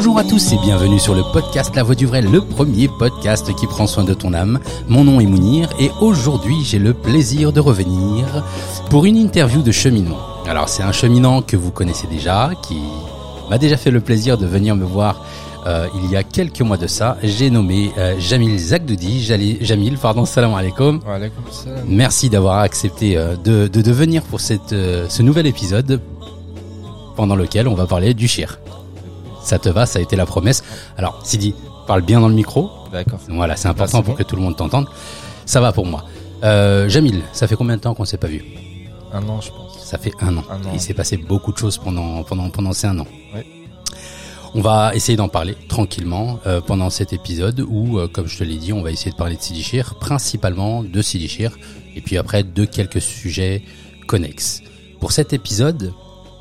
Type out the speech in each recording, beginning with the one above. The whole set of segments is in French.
Bonjour à tous et bienvenue sur le podcast La Voix du Vrai, le premier podcast qui prend soin de ton âme. Mon nom est Mounir et aujourd'hui j'ai le plaisir de revenir pour une interview de cheminant. Alors c'est un cheminant que vous connaissez déjà, qui m'a déjà fait le plaisir de venir me voir euh, il y a quelques mois de ça. J'ai nommé euh, Jamil Zakdoudi. Jali- Jamil, pardon, salam alaikum. Salam. Merci d'avoir accepté euh, de, de, de venir pour cette, ce nouvel épisode pendant lequel on va parler du shir. Ça te va, ça a été la promesse. Alors, Sidi, parle bien dans le micro. D'accord. Voilà, c'est important pour bon. que tout le monde t'entende. Ça va pour moi. Euh, Jamil, ça fait combien de temps qu'on s'est pas vu? Un an, je pense. Ça fait un an. Un an. Il s'est passé beaucoup de choses pendant pendant pendant ces un an. Ouais. On va essayer d'en parler tranquillement euh, pendant cet épisode où, euh, comme je te l'ai dit, on va essayer de parler de Sidi Chir, principalement de Sidi Chir, et puis après de quelques sujets connexes. Pour cet épisode,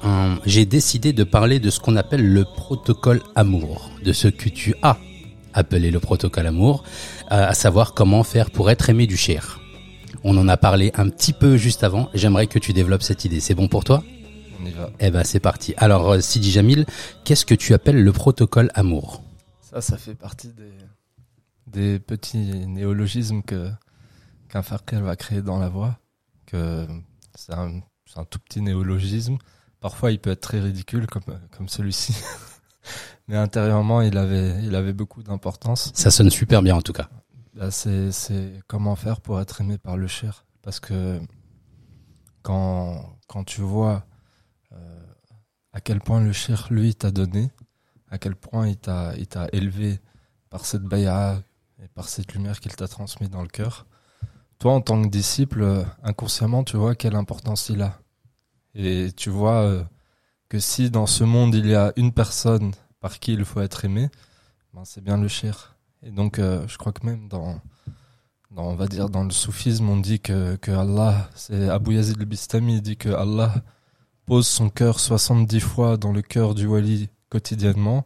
hum, j'ai décidé de parler de ce qu'on appelle le protocole amour, de ce que tu as appelé le protocole amour, euh, à savoir comment faire pour être aimé du Chir. On en a parlé un petit peu juste avant. J'aimerais que tu développes cette idée. C'est bon pour toi? On y va. Eh ben, c'est parti. Alors, euh, Sidi Jamil, qu'est-ce que tu appelles le protocole amour? Ça, ça fait partie des, des petits néologismes que qu'un va créer dans la voix. Que c'est un, c'est un tout petit néologisme. Parfois, il peut être très ridicule, comme, comme celui-ci. Mais intérieurement, il avait, il avait beaucoup d'importance. Ça sonne super bien en tout cas. Là, c'est, c'est comment faire pour être aimé par le cher. Parce que quand, quand tu vois euh, à quel point le cher, lui, t'a donné, à quel point il t'a, il t'a élevé par cette bay'a et par cette lumière qu'il t'a transmise dans le cœur, toi, en tant que disciple, euh, inconsciemment, tu vois quelle importance il a. Et tu vois euh, que si dans ce monde, il y a une personne par qui il faut être aimé, ben, c'est bien le cher. Et donc, euh, je crois que même dans, dans, on va dire, dans le soufisme, on dit que, que Allah, c'est Abu Yazid al-Bistami, dit que Allah pose son cœur 70 fois dans le cœur du wali quotidiennement.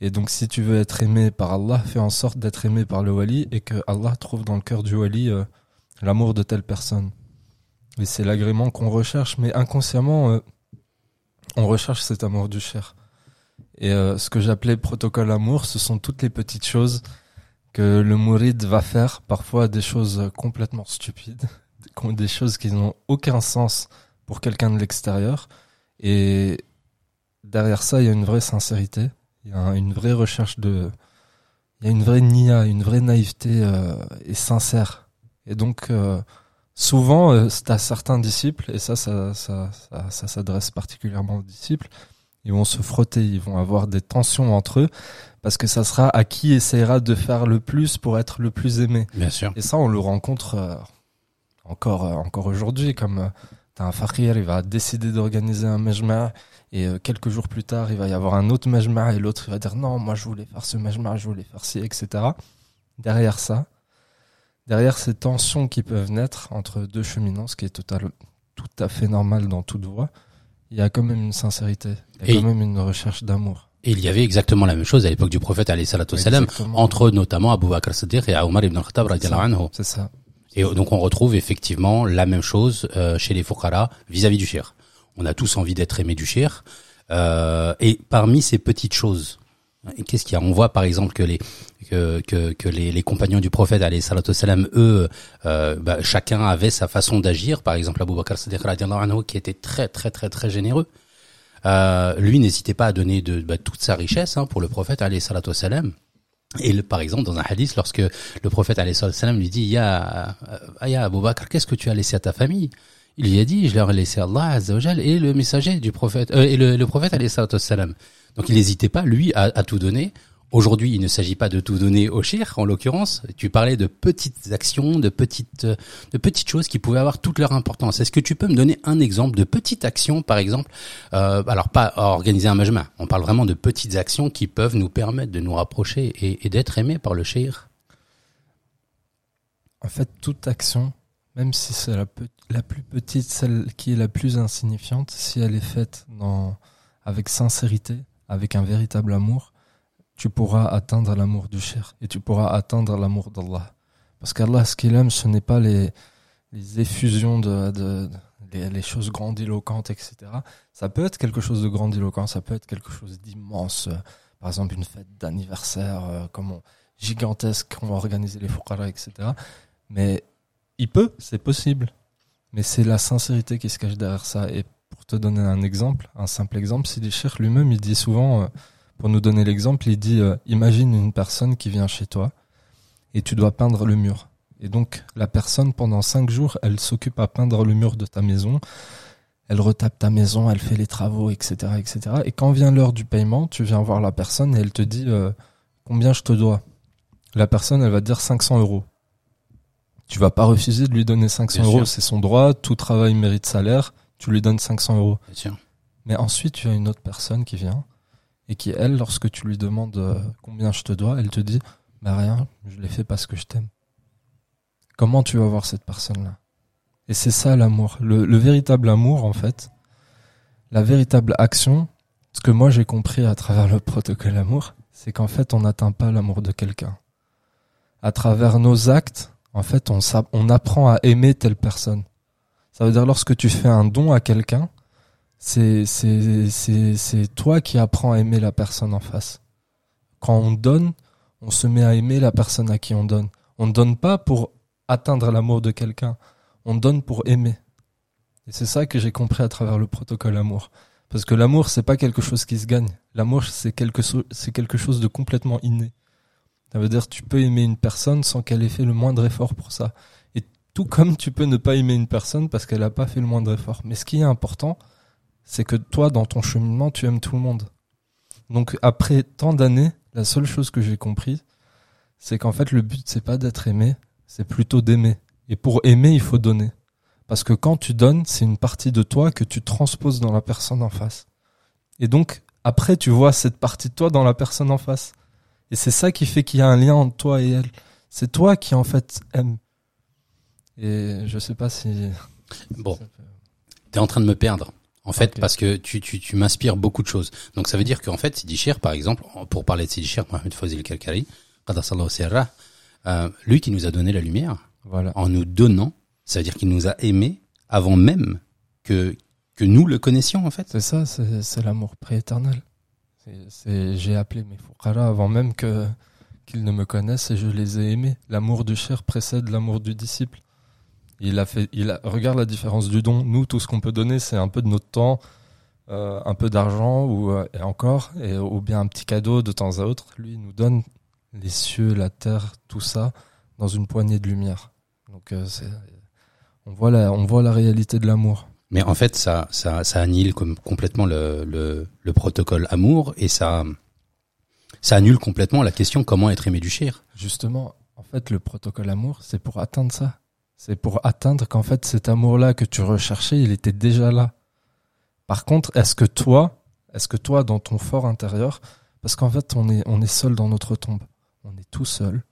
Et donc, si tu veux être aimé par Allah, fais en sorte d'être aimé par le wali et que Allah trouve dans le cœur du wali euh, l'amour de telle personne. Et c'est l'agrément qu'on recherche, mais inconsciemment, euh, on recherche cet amour du cher. Et euh, ce que j'appelais protocole amour, ce sont toutes les petites choses que le mouride va faire, parfois des choses complètement stupides, des choses qui n'ont aucun sens pour quelqu'un de l'extérieur. Et derrière ça, il y a une vraie sincérité, il y a une vraie recherche de... Il y a une vraie nia, une vraie naïveté euh, et sincère. Et donc, euh, souvent, euh, à certains disciples, et ça, ça, ça, ça, ça s'adresse particulièrement aux disciples, ils vont se frotter, ils vont avoir des tensions entre eux, parce que ça sera à qui essaiera de faire le plus pour être le plus aimé. Bien sûr. Et ça, on le rencontre euh, encore, euh, encore aujourd'hui, comme euh, t'as un fakir, il va décider d'organiser un majma' et quelques jours plus tard, il va y avoir un autre majma' et l'autre, il va dire non, moi je voulais faire ce majma', je voulais faire ci, etc. Derrière ça, derrière ces tensions qui peuvent naître entre deux cheminants, ce qui est total, tout à fait normal dans toute voie, il y a quand même une sincérité, il y a Et- quand même une recherche d'amour. Et il y avait exactement la même chose à l'époque du prophète Exactement. entre notamment Abu Bakr Siddiq et Omar ibn Khattab. C'est ça. Et donc on retrouve effectivement la même chose euh, chez les fuqara vis-à-vis du shir. On a tous envie d'être aimé du shir. Euh, et parmi ces petites choses, qu'est-ce qu'il y a? On voit par exemple que les que que, les, compagnons du prophète alayhi wassalam, eux, euh, bah, chacun avait sa façon d'agir. Par exemple, Abu Bakr Siddiq qui était très très très très généreux. Euh, lui n'hésitait pas à donner de bah, toute sa richesse hein, pour le prophète alayhi wassalam. Et par exemple, dans un hadith, lorsque le prophète alayhi wassalam lui dit, euh, ya Abu Bakr, qu'est-ce que tu as laissé à ta famille? Il lui a dit, je leur ai laissé Allah azza wa jal et le messager du prophète, et le, le prophète alayhi wassalam. Donc il n'hésitait pas, lui, à, à tout donner. Aujourd'hui, il ne s'agit pas de tout donner au shir, en l'occurrence. Tu parlais de petites actions, de petites, de petites choses qui pouvaient avoir toute leur importance. Est-ce que tu peux me donner un exemple de petite action, par exemple euh, Alors pas organiser un majma. On parle vraiment de petites actions qui peuvent nous permettre de nous rapprocher et, et d'être aimés par le shir. En fait, toute action, même si c'est la, la plus petite, celle qui est la plus insignifiante, si elle est faite dans, avec sincérité, avec un véritable amour, tu pourras atteindre l'amour du cher et tu pourras atteindre l'amour d'Allah. Parce qu'Allah, ce qu'il aime, ce n'est pas les, effusions de, les, choses grandiloquentes, etc. Ça peut être quelque chose de grandiloquent, ça peut être quelque chose d'immense. par exemple une fête d'anniversaire euh, comme on- gigantesque qu'on va organiser les Fouqara, etc. Mais il peut, c'est possible. Mais c'est la sincérité qui se cache derrière ça. Et pour te donner un exemple, un simple exemple, Sidi Cheikh lui-même, il dit souvent, euh, pour nous donner l'exemple, il dit, euh, imagine une personne qui vient chez toi et tu dois peindre le mur. Et donc, la personne, pendant cinq jours, elle s'occupe à peindre le mur de ta maison. Elle retape ta maison, elle fait les travaux, etc., etc. Et quand vient l'heure du paiement, tu viens voir la personne et elle te dit euh, combien je te dois? La personne, elle va te dire 500 euros. Tu vas pas refuser de lui donner 500 Bien euros, c'est son droit. Tout travail mérite salaire. Tu lui donnes 500 euros. Mais ensuite, tu as une autre personne qui vient et qui, elle, lorsque tu lui demandes euh, combien je te dois, elle te dit Bah rien, je l'ai fait parce que je t'aime. Comment tu vas voir cette personne-là? Et c'est ça l'amour. Le, le véritable amour, en fait, la véritable action, ce que moi j'ai compris à travers le protocole amour, c'est qu'en fait, on n'atteint pas l'amour de quelqu'un. À travers nos actes, en fait, on apprend à aimer telle personne. Ça veut dire lorsque tu fais un don à quelqu'un, c'est toi qui apprends à aimer la personne en face. Quand on donne, on se met à aimer la personne à qui on donne. On ne donne pas pour atteindre l'amour de quelqu'un, on donne pour aimer. Et c'est ça que j'ai compris à travers le protocole amour. Parce que l'amour, c'est pas quelque chose qui se gagne. L'amour, c'est quelque, quelque chose de complètement inné. Ça veut dire tu peux aimer une personne sans qu'elle ait fait le moindre effort pour ça. Tout comme tu peux ne pas aimer une personne parce qu'elle n'a pas fait le moindre effort. Mais ce qui est important, c'est que toi, dans ton cheminement, tu aimes tout le monde. Donc après tant d'années, la seule chose que j'ai compris, c'est qu'en fait le but c'est pas d'être aimé, c'est plutôt d'aimer. Et pour aimer, il faut donner. Parce que quand tu donnes, c'est une partie de toi que tu transposes dans la personne en face. Et donc après, tu vois cette partie de toi dans la personne en face. Et c'est ça qui fait qu'il y a un lien entre toi et elle. C'est toi qui en fait aime. Et je sais pas si. Bon, t'es en train de me perdre. En fait, parce que tu, tu, tu m'inspires beaucoup de choses. Donc ça veut dire qu'en fait, Sidi Cher, par exemple, pour parler de Sidi Cher, Mohamed Fazil Kalkari, euh, lui qui nous a donné la lumière, Voilà. en nous donnant, ça veut dire qu'il nous a aimés avant même que, que nous le connaissions, en fait. C'est ça, c'est l'amour prééternel. J'ai appelé mes fouqara avant même que qu'ils ne me connaissent et je les ai aimés. L'amour du cher précède l'amour du disciple. Il a fait, il a, regarde la différence du don. Nous, tout ce qu'on peut donner, c'est un peu de notre temps, euh, un peu d'argent ou euh, et encore, et, ou bien un petit cadeau de temps à autre. Lui, il nous donne les cieux, la terre, tout ça dans une poignée de lumière. Donc, euh, on voit la, on voit la réalité de l'amour. Mais en fait, ça, ça, ça annule comme complètement le, le, le protocole amour et ça, ça annule complètement la question comment être aimé du Cher. Justement, en fait, le protocole amour, c'est pour atteindre ça. C'est pour atteindre qu'en fait, cet amour-là que tu recherchais, il était déjà là. Par contre, est-ce que toi, est-ce que toi, dans ton fort intérieur, parce qu'en fait, on est, on est seul dans notre tombe. On est tout seul,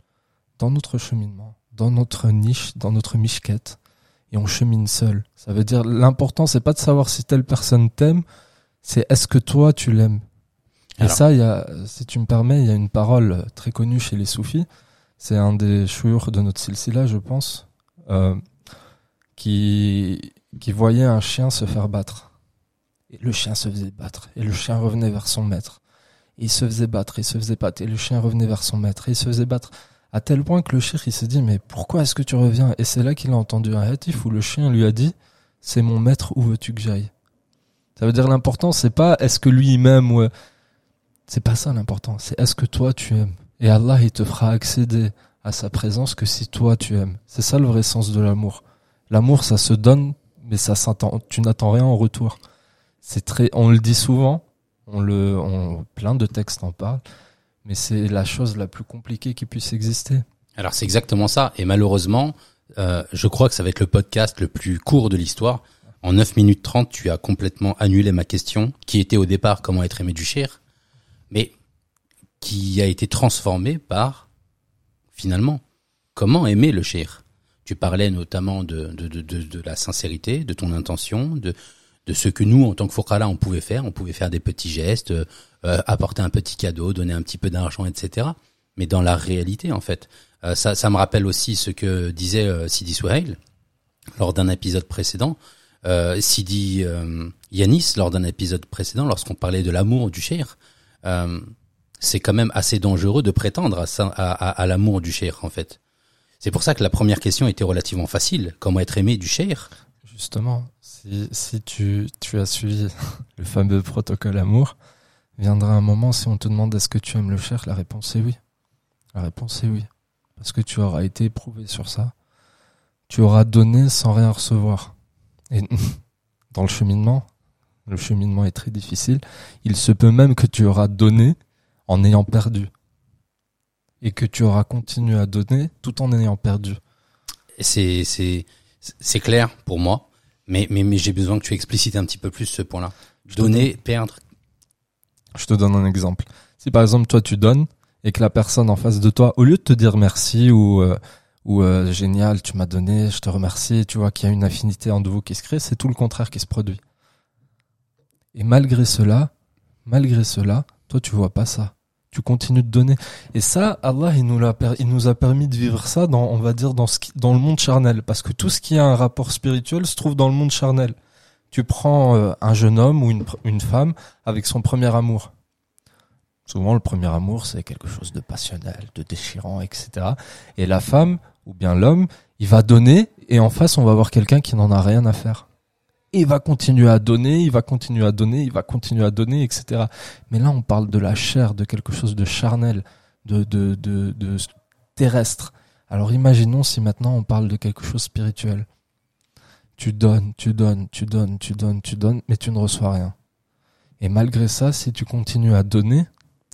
dans notre cheminement, dans notre niche, dans notre michquette, et on chemine seul. Ça veut dire, l'important, c'est pas de savoir si telle personne t'aime, c'est est-ce que toi, tu l'aimes? Et Alors. ça, il y a, si tu me permets, il y a une parole très connue chez les soufis. C'est un des chouurs de notre silsila, je pense, euh, qui, qui voyait un chien se faire battre. Et le chien se faisait battre. Et le chien revenait vers son maître. Et il se faisait battre, il se faisait battre. Et le chien revenait vers son maître. Et il se faisait battre. À tel point que le chien, il s'est dit, mais pourquoi est-ce que tu reviens? Et c'est là qu'il a entendu un hatif où le chien lui a dit, c'est mon maître, où veux-tu que j'aille? Ça veut dire l'important, c'est pas est-ce que lui m'aime ou... C'est pas ça l'important, c'est est-ce que toi tu aimes? Et Allah, il te fera accéder à sa présence que si toi tu aimes. C'est ça le vrai sens de l'amour. L'amour, ça se donne, mais ça s'attend. Tu n'attends rien en retour. C'est très, on le dit souvent, on le, on, plein de textes en parlent, mais c'est la chose la plus compliquée qui puisse exister. Alors c'est exactement ça. Et malheureusement, euh, je crois que ça va être le podcast le plus court de l'histoire. En 9 minutes 30, tu as complètement annulé ma question, qui était au départ comment être aimé du Cher, mais qui a été transformée par, finalement, comment aimer le Cher. Tu parlais notamment de, de, de, de, la sincérité, de ton intention, de, de ce que nous, en tant que Fouqara, on pouvait faire. On pouvait faire des petits gestes, euh, apporter un petit cadeau, donner un petit peu d'argent, etc. Mais dans la réalité, en fait, euh, ça, ça me rappelle aussi ce que disait euh, Sidi Souhail lors d'un épisode précédent. Euh, Sidi euh, Yanis, lors d'un épisode précédent, lorsqu'on parlait de l'amour du cher, c'est quand même assez dangereux de prétendre à, l'amour du cher, en fait. C'est pour ça que la première question était relativement facile. Comment être aimé du cher? Justement, si, si tu, tu as suivi le fameux protocole amour, viendra un moment, si on te demande est-ce que tu aimes le cher, la réponse est oui. La réponse est oui. Parce que tu auras été éprouvé sur ça. Tu auras donné sans rien recevoir. Et dans le cheminement, le cheminement est très difficile. Il se peut même que tu auras donné en ayant perdu. Et que tu auras continué à donner tout en ayant perdu. C'est c'est c'est clair pour moi, mais mais mais j'ai besoin que tu explicites un petit peu plus ce point-là. Donner, perdre. Je te donne un exemple. Si par exemple toi tu donnes et que la personne en face de toi, au lieu de te dire merci ou euh, ou euh, génial, tu m'as donné, je te remercie, tu vois qu'il y a une affinité entre vous qui se crée, c'est tout le contraire qui se produit. Et malgré cela, malgré cela, toi tu vois pas ça. Tu continues de donner. Et ça, Allah, il nous, a permis de vivre ça dans, on va dire, dans, ce dans le monde charnel. Parce que tout ce qui a un rapport spirituel se trouve dans le monde charnel. Tu prends euh, un jeune homme ou une, une femme avec son premier amour. Souvent, le premier amour, c'est quelque chose de passionnel, de déchirant, etc. Et la femme, ou bien l'homme, il va donner, et en face, on va voir quelqu'un qui n'en a rien à faire. Et va continuer à donner, il va continuer à donner, il va continuer à donner, etc. Mais là, on parle de la chair, de quelque chose de charnel, de, de, de, de terrestre. Alors imaginons si maintenant on parle de quelque chose spirituel. Tu donnes, tu donnes, tu donnes, tu donnes, tu donnes, mais tu ne reçois rien. Et malgré ça, si tu continues à donner,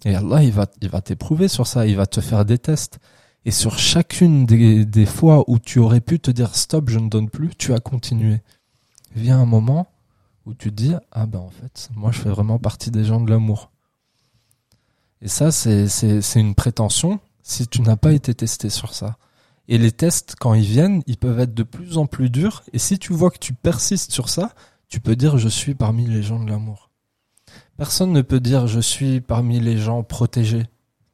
et Allah, il va, il va t'éprouver sur ça, il va te faire des tests. Et sur chacune des, des fois où tu aurais pu te dire stop, je ne donne plus, tu as continué. Vient un moment où tu dis ah ben en fait, moi je fais vraiment partie des gens de l'amour. Et ça, c'est, c'est, c'est une prétention si tu n'as pas été testé sur ça. Et les tests, quand ils viennent, ils peuvent être de plus en plus durs. Et si tu vois que tu persistes sur ça, tu peux dire je suis parmi les gens de l'amour. Personne ne peut dire je suis parmi les gens protégés.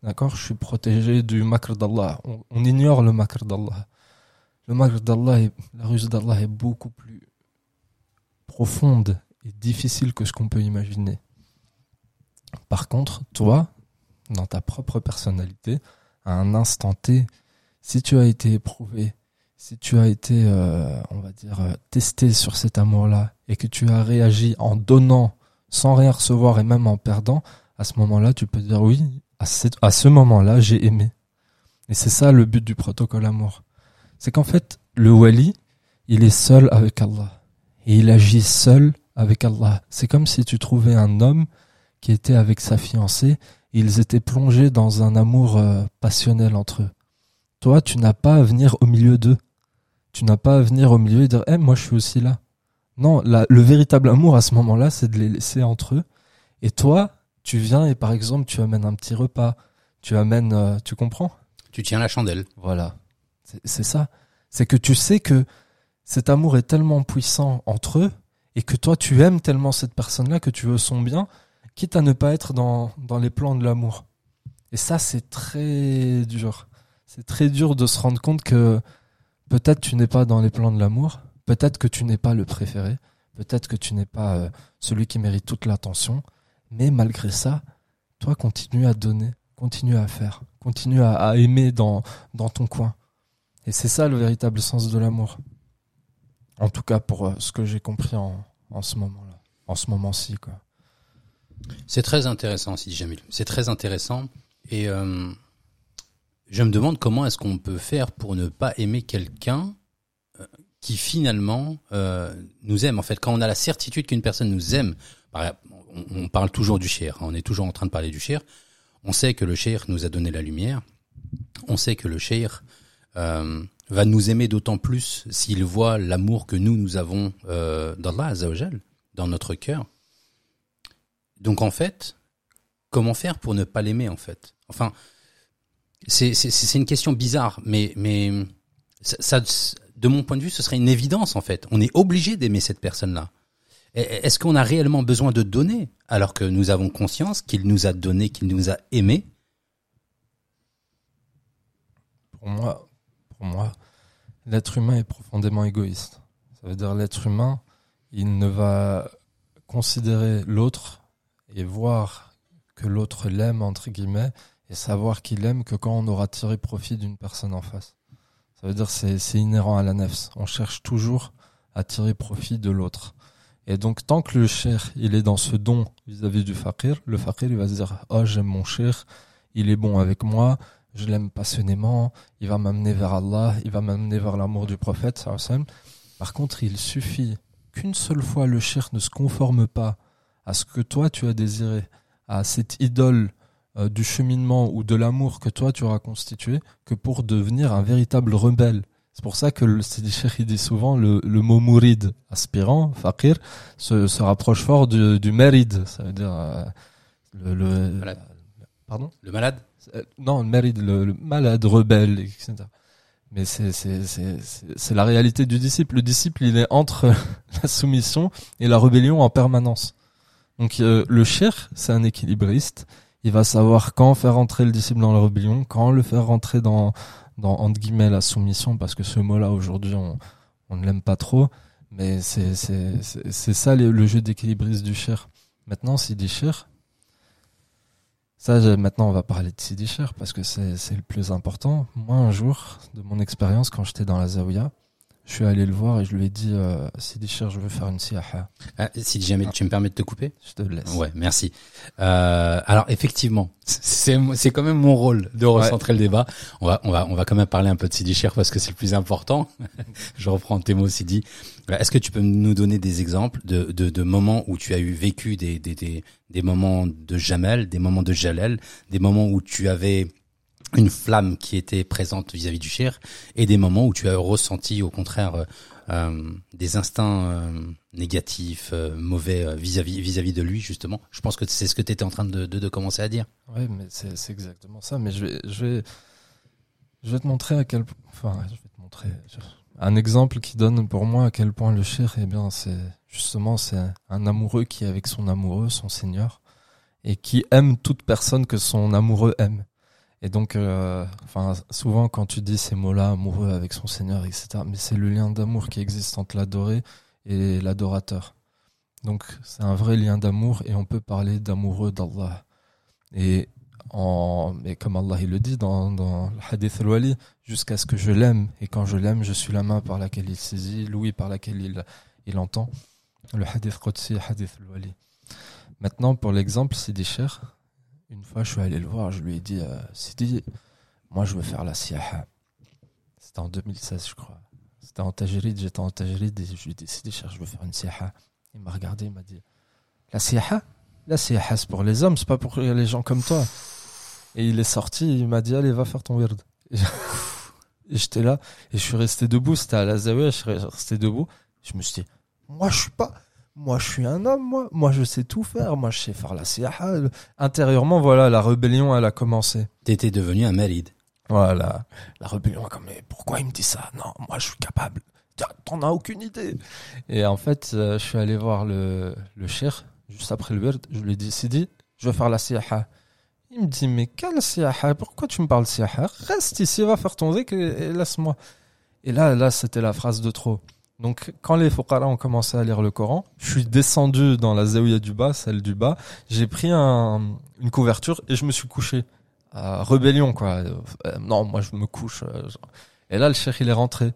D'accord? Je suis protégé du makr d'Allah. On, ignore le makr d'Allah. Le makr d'Allah, la ruse d'Allah est beaucoup plus profonde et difficile que ce qu'on peut imaginer. Par contre, toi, dans ta propre personnalité, à un instant T, si tu as été éprouvé, si tu as été, euh, on va dire, euh, testé sur cet amour-là, et que tu as réagi en donnant sans rien recevoir et même en perdant, à ce moment-là, tu peux dire oui, à, à ce moment-là, j'ai aimé. Et c'est ça le but du protocole amour. C'est qu'en fait, le wali, il est seul avec Allah. Et il agit seul avec Allah. C'est comme si tu trouvais un homme qui était avec sa fiancée, et ils étaient plongés dans un amour euh, passionnel entre eux. Toi, tu n'as pas à venir au milieu d'eux. Tu n'as pas à venir au milieu et dire, eh, moi, je suis aussi là. Non, la- le véritable amour à ce moment-là, c'est de les laisser entre eux. Et toi, tu viens et par exemple, tu amènes un petit repas. Tu amènes, euh, tu comprends? Tu tiens la chandelle. Voilà. C'est- C'est ça. C'est que tu sais que cet amour est tellement puissant entre eux et que toi tu aimes tellement cette personne-là que tu veux son bien, quitte à ne pas être dans, les plans de l'amour. Et ça, c'est très dur. C'est très dur de se rendre compte que peut-être tu n'es pas dans les plans de l'amour, peut-être que tu n'es pas le préféré, peut-être que tu n'es pas euh, celui qui mérite toute l'attention, mais malgré ça, toi continue à donner, continue à faire, continue à, aimer dans ton coin. Et c'est ça le véritable sens de l'amour. En tout cas pour euh, ce que j'ai compris en, en ce moment-là, en ce moment-ci quoi. C'est très intéressant, Sidi Jamil. C'est très intéressant. Et euh, je me demande comment est-ce qu'on peut faire pour ne pas aimer quelqu'un euh, qui finalement nous aime. En fait, quand on a la certitude qu'une personne nous aime, on, parle toujours du cher. hein, on est toujours en train de parler du cher. On sait que le cher nous a donné la lumière. On sait que le cher va nous aimer d'autant plus s'il voit l'amour que nous, nous avons euh, d'Allah Azzawajal, dans notre cœur. Donc en fait, comment faire pour ne pas l'aimer en fait? Enfin, c'est une question bizarre, mais mais ça, de mon point de vue, ce serait une évidence en fait. On est obligé d'aimer cette personne-là. Est-ce qu'on a réellement besoin de donner alors que nous avons conscience qu'il nous a donné, qu'il nous a aimé? Pour moi, pour moi, l'être humain est profondément égoïste. Ça veut dire l'être humain, il ne va considérer l'autre et voir que l'autre l'aime, entre guillemets, et savoir qu'il aime que quand on aura tiré profit d'une personne en face. Ça veut dire c'est c'est inhérent à la nefs. On cherche toujours à tirer profit de l'autre. Et donc tant que le cher il est dans ce don vis-à-vis du fakir, le fakir il va se dire oh j'aime mon cher, il est bon avec moi, je l'aime passionnément, il va m'amener vers Allah, il va m'amener vers l'amour du prophète. Par contre, il suffit qu'une seule fois le cher ne se conforme pas à ce que toi tu as désiré, à cette idole euh, du cheminement ou de l'amour que toi tu auras constitué, que pour devenir un véritable rebelle. C'est pour ça que le Cheikh dit souvent le, le mot mourid, aspirant, fakir, se, se rapproche fort du, du mérid. Ça veut dire euh, le, le- Malade. pardon? Le malade? Non, le le, le malade, rebelle, etc. Mais c'est c'est c'est c'est la réalité du disciple. Le disciple, il est entre la soumission et la rébellion en permanence. Donc euh, le cher, c'est un équilibriste. Il va savoir quand faire entrer le disciple dans la rébellion, quand le faire rentrer dans dans entre guillemets la soumission, parce que ce mot-là aujourd'hui, on on ne l'aime pas trop. Mais c'est c'est c'est c'est ça le, le jeu d'équilibriste du cher. Maintenant, s'il dit cher, ça, maintenant, on va parler de Sidi Cher parce que c'est c'est le plus important. Moi, un jour, de mon expérience, quand j'étais dans la Zawiya, je suis allé le voir et je lui ai dit euh, Sidi Cher, je veux faire une siaha. Ah, Si jamais tu me permets de te couper Je te laisse. Ouais, merci. Euh, alors effectivement, c'est c'est quand même mon rôle de recentrer le débat. On va on va on va quand même parler un peu de Sidi Cher parce que c'est le plus important. Je reprends tes mots Sidi. Euh, Est-ce que tu peux nous donner des exemples de, de, de moments où tu as eu vécu des, des, des, des moments de Jamel, des moments de Jalel, des moments où tu avais une flamme qui était présente vis-à-vis du Cher et des moments où tu as ressenti au contraire euh, euh, des instincts euh, négatifs, euh, mauvais euh, vis-à-vis vis-à-vis de lui justement. Je pense que c'est ce que tu étais en train de, de, de commencer à dire. Ouais, mais c'est exactement ça. Mais je vais, je vais, je vais te montrer à quel, enfin, je vais te montrer un exemple qui donne pour moi à quel point le cher, eh bien, c'est justement c'est un amoureux qui est avec son amoureux, son Seigneur, et qui aime toute personne que son amoureux aime. Et donc, euh, souvent quand tu dis ces mots-là, amoureux avec son Seigneur, etc., mais c'est le lien d'amour qui existe entre l'adoré et l'adorateur. Donc, c'est un vrai lien d'amour et on peut parler d'amoureux d'Allah. Et mais comme Allah il le dit dans, dans le hadith al-wali, jusqu'à ce que je l'aime, et quand je l'aime, je suis la main par laquelle il saisit, l'ouïe par laquelle il, il entend. Le hadith Qudsi, hadith al-wali. Maintenant, pour l'exemple, Sidi Cher, une fois je suis allé le voir, je lui ai dit, euh, Sidi, moi je veux faire la siyaha. C'était en 2016, je crois. C'était en Tajrid, j'étais en Tajrid, et je lui ai dit, Sidi je veux faire une siyaha. Il m'a regardé, il m'a dit, la siyaha La siyaha, c'est pour les hommes, c'est pas pour les gens comme toi. Et il est sorti, il m'a dit, allez, va faire ton weird. Et j'étais là, et je suis resté debout, c'était à la Zawiya, je suis resté debout. Je me suis dit, moi, je suis pas, moi, je suis un homme, moi. Moi, je sais tout faire. Moi, je sais faire la siyaha. Intérieurement, voilà, la rébellion, elle a commencé. T'étais devenu un malide. Voilà. La rébellion a comme, mais pourquoi il me dit ça? Non, moi, je suis capable. T'en as aucune idée. Et en fait, euh, je suis allé voir le, le cher, juste après le weird. Je lui ai dit, Sidi, je veux faire la siyaha. Il me dit, mais quelle siyaha? Pourquoi tu me parles de siyaha? Reste ici, va faire ton zikr et, et laisse-moi. Et là, là, c'était la phrase de trop. Donc, quand les fuqara ont commencé à lire le Coran, je suis descendu dans la zaouïa du bas, celle du bas. J'ai pris un, une couverture et je me suis couché. À rébellion, quoi. Euh, non, moi, je me couche. euh. Et là, le cheikh, il est rentré.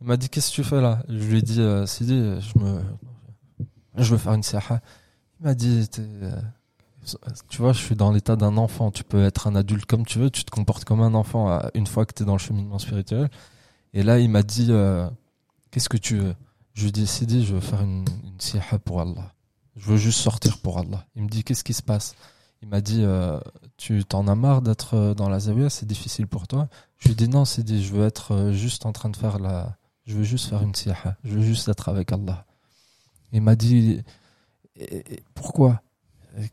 Il m'a dit, qu'est-ce que tu fais là? Je lui ai dit, euh, Sidi, je me, je veux faire une siaha. Il m'a dit, euh, tu vois, je suis dans l'état d'un enfant. Tu peux être un adulte comme tu veux, tu te comportes comme un enfant euh, une fois que tu es dans le cheminement spirituel. Et là, il m'a dit, euh, qu'est-ce que tu veux? Je Sidi, je veux faire une, une pour Allah. Je veux juste sortir pour Allah. Il me dit, qu'est-ce qui se passe? Il m'a dit, euh, tu t'en as marre d'être euh, dans la zawiya, c'est difficile pour toi? Je lui ai dit, non, Sidi, je veux être euh, juste en train de faire la... Je veux juste faire une siha. Je veux juste être avec Allah. Il m'a dit, pourquoi?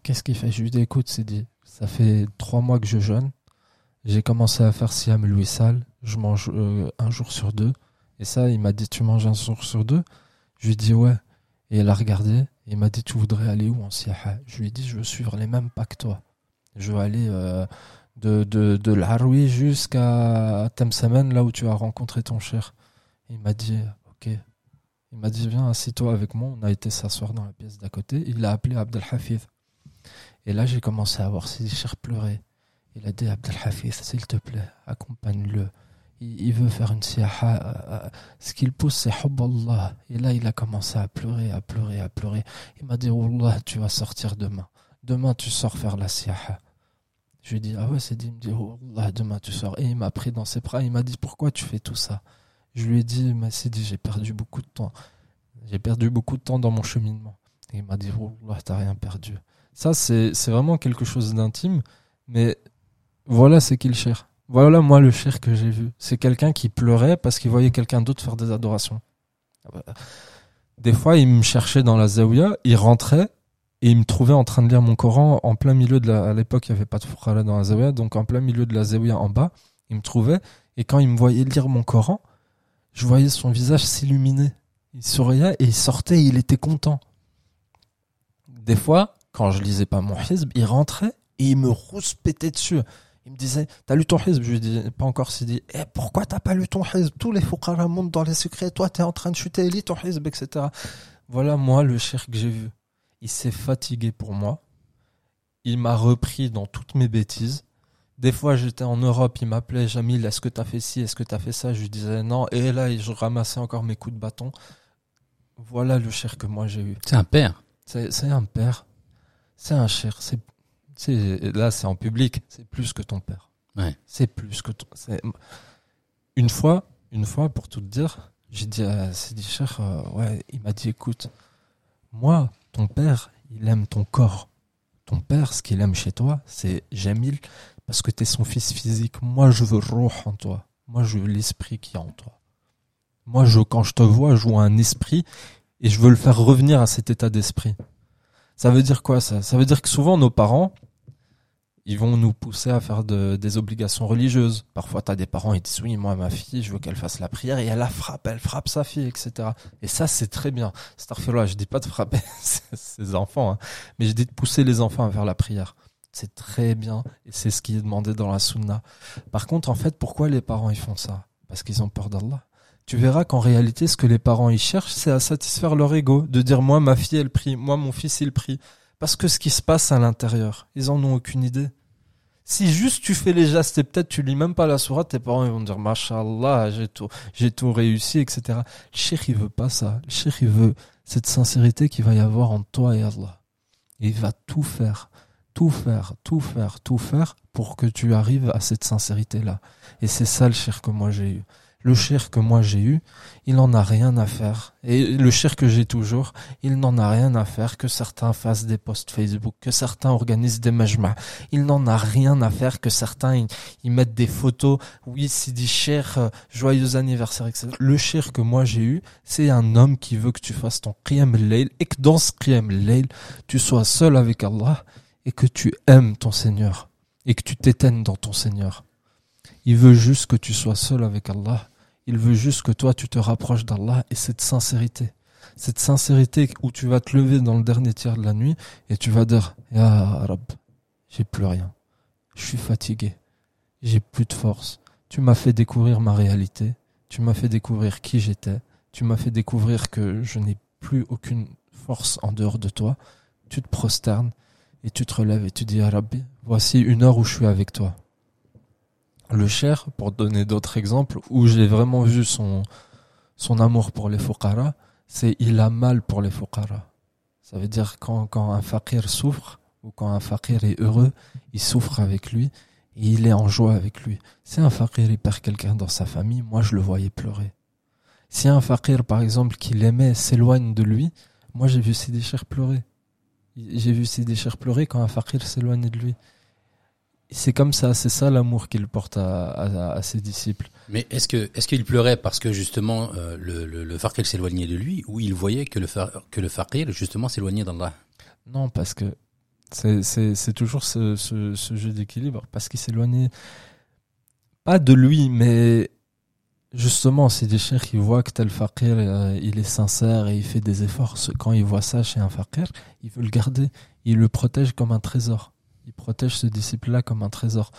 Qu'est-ce qu'il fait? Je lui ai dit, écoute, Sidi, ça fait trois mois que je jeûne. J'ai commencé à faire Siam Louis Sal. Je mange un jour sur deux. Et ça, il m'a dit, tu manges un jour sur deux? Je lui ai dit, ouais. Et elle a regardé. Et il m'a dit, tu voudrais aller où en Siaha? Je lui ai dit, je veux suivre les mêmes pas que toi. Je veux aller euh, de, de, de l'Haroui jusqu'à Temsamen, là où tu as rencontré ton cher. Et il m'a dit, ok. Il m'a dit, viens, assis-toi avec moi. On a été s'asseoir dans la pièce d'à côté. Il a appelé Abdel Hafiz. Et là, j'ai commencé à voir Sidi Cher pleurer. Il a dit Abdelhafiz, s'il te plaît, accompagne-le. Il, veut faire une siaha. euh, euh, Ce qu'il pousse, c'est Allah. Et là, il a commencé à pleurer, à pleurer, à pleurer. Il m'a dit Wallah, tu vas sortir demain. Demain, tu sors faire la siaha. Je lui ai dit Ah ouais, c'est dit. Il me dit Wallah, demain, tu sors. Et il m'a pris dans ses bras. Il m'a dit Pourquoi tu fais tout ça? Je lui ai dit Mais c'est dit, j'ai perdu beaucoup de temps. J'ai perdu beaucoup de temps dans mon cheminement. Et il m'a dit Wallah, t'as rien perdu. Ça, c'est vraiment quelque chose d'intime. Mais voilà, c'est qui le cher. Voilà, moi, le cher que j'ai vu. C'est quelqu'un qui pleurait parce qu'il voyait quelqu'un d'autre faire des adorations. Ah bah, Des fois, il me cherchait dans la zaouia, il rentrait et il me trouvait en train de lire mon Coran en plein milieu de la. À l'époque, il n'y avait pas de Foukhara dans la zaouia, donc en plein milieu de la zaouia en bas, il me trouvait. Et quand il me voyait lire mon Coran, je voyais son visage s'illuminer. Il souriait et il sortait et il était content. Des fois, quand je lisais pas mon hizb, il rentrait et il me rouspétait dessus. Il me disait, t'as lu ton hizb? Je lui dis, pas encore. Il dit, eh, pourquoi t'as pas lu ton hizb? Tous les fouqara montent dans les secrets, toi t'es en train de chuter, lis ton hizb, etc. Voilà, moi, le cher que j'ai vu. Il s'est fatigué pour moi. Il m'a repris dans toutes mes bêtises. Des fois, j'étais en Europe, il m'appelait, Jamil, est-ce que t'as fait ci, est-ce que t'as fait ça? Je lui disais non. Et là, je ramassais encore mes coups de bâton. Voilà le cher que moi j'ai eu. C'est un père. C'est c'est un père. C'est un cher. Là, c'est en public. C'est plus que ton père. Ouais. C'est plus que ton. Une fois, une fois, pour tout te dire, j'ai dit à Sidi Cher, euh, ouais, il m'a dit, écoute, moi, ton père, il aime ton corps. Ton père, ce qu'il aime chez toi, c'est Jamil, parce que t'es son fils physique. Moi, je veux roh en toi. Moi, je veux l'esprit qui est en toi. Moi, je, quand je te vois, je vois un esprit et je veux le faire revenir à cet état d'esprit. Ça veut dire quoi ça? Ça veut dire que souvent nos parents, ils vont nous pousser à faire de- des obligations religieuses. Parfois, tu as des parents, ils disent oui, moi, ma fille, je veux qu'elle fasse la prière et elle la frappe, elle frappe sa fille, etc. Et ça, c'est très bien. Starfella, je dis pas de frapper ses enfants, hein, mais je dis de pousser les enfants à faire la prière. C'est très bien et c'est ce qui est demandé dans la sunna. Par contre, en fait, pourquoi les parents ils font ça? Parce qu'ils ont peur d'Allah. Tu verras qu'en réalité, ce que les parents ils cherchent, c'est à satisfaire leur ego, de dire moi ma fille elle prie, moi mon fils il prie, parce que ce qui se passe à l'intérieur, ils en ont aucune idée. Si juste tu fais les gestes et peut-être tu lis même pas la sourate, tes parents vont dire Mashallah, j'ai tout, réussi, etc. Le il veut pas ça. Le cheikh il veut cette sincérité qu'il va y avoir entre toi et Allah. Il va tout faire, tout faire, tout faire, tout faire pour que tu arrives à cette sincérité-là. Et c'est ça le cheikh que moi j'ai eu. Le cher que moi j'ai eu, il n'en a rien à faire. Et le cher que j'ai toujours, il n'en a rien à faire que certains fassent des posts Facebook, que certains organisent des majma. Il n'en a rien à faire que certains ils, mettent des photos. Oui, c'est dit cher, euh, joyeux anniversaire, etc. Le cher que moi j'ai eu, c'est un homme qui veut que tu fasses ton qiyam al-layl et que dans ce qiyam tu sois seul avec Allah et que tu aimes ton Seigneur et que tu t'éteignes dans ton Seigneur. Il veut juste que tu sois seul avec Allah. Il veut juste que toi, tu te rapproches d'Allah et cette sincérité. Cette sincérité où tu vas te lever dans le dernier tiers de la nuit et tu vas dire, Ya Rab, j'ai plus rien. Je suis fatigué. J'ai plus de force. Tu m'as fait découvrir ma réalité. Tu m'as fait découvrir qui j'étais. Tu m'as fait découvrir que je n'ai plus aucune force en dehors de toi. Tu te prosternes et tu te relèves et tu dis, Ya Rabbi, voici une heure où je suis avec toi le cher, pour donner d'autres exemples, où j'ai vraiment vu son, son amour pour les fuqara, c'est il a mal pour les fuqara. Ça veut dire quand, quand un fakir souffre, ou quand un fakir est heureux, il souffre avec lui, et il est en joie avec lui. Si un fakir perd quelqu'un dans sa famille, moi je le voyais pleurer. Si un fakir, par exemple, qu'il aimait s'éloigne de lui, moi j'ai vu Sidi Cher pleurer. J'ai vu Sidi Cher pleurer quand un fakir s'éloigne de lui. C'est comme ça, c'est ça l'amour qu'il porte à, à, à, ses disciples. Mais est-ce que est-ce qu'il pleurait parce que justement euh, le, le, s'éloignait de lui ou il voyait que le que le fakir justement s'éloignait d'Allah? Non, parce que c'est toujours ce, ce, ce jeu d'équilibre, parce qu'il s'éloignait pas de lui, mais justement, c'est des chers qui voient que tel fakir, euh, il est sincère et il fait des efforts. Quand il voit ça chez un fakir, il veut le garder, il le protège comme un trésor il protège ce disciple-là comme un trésor.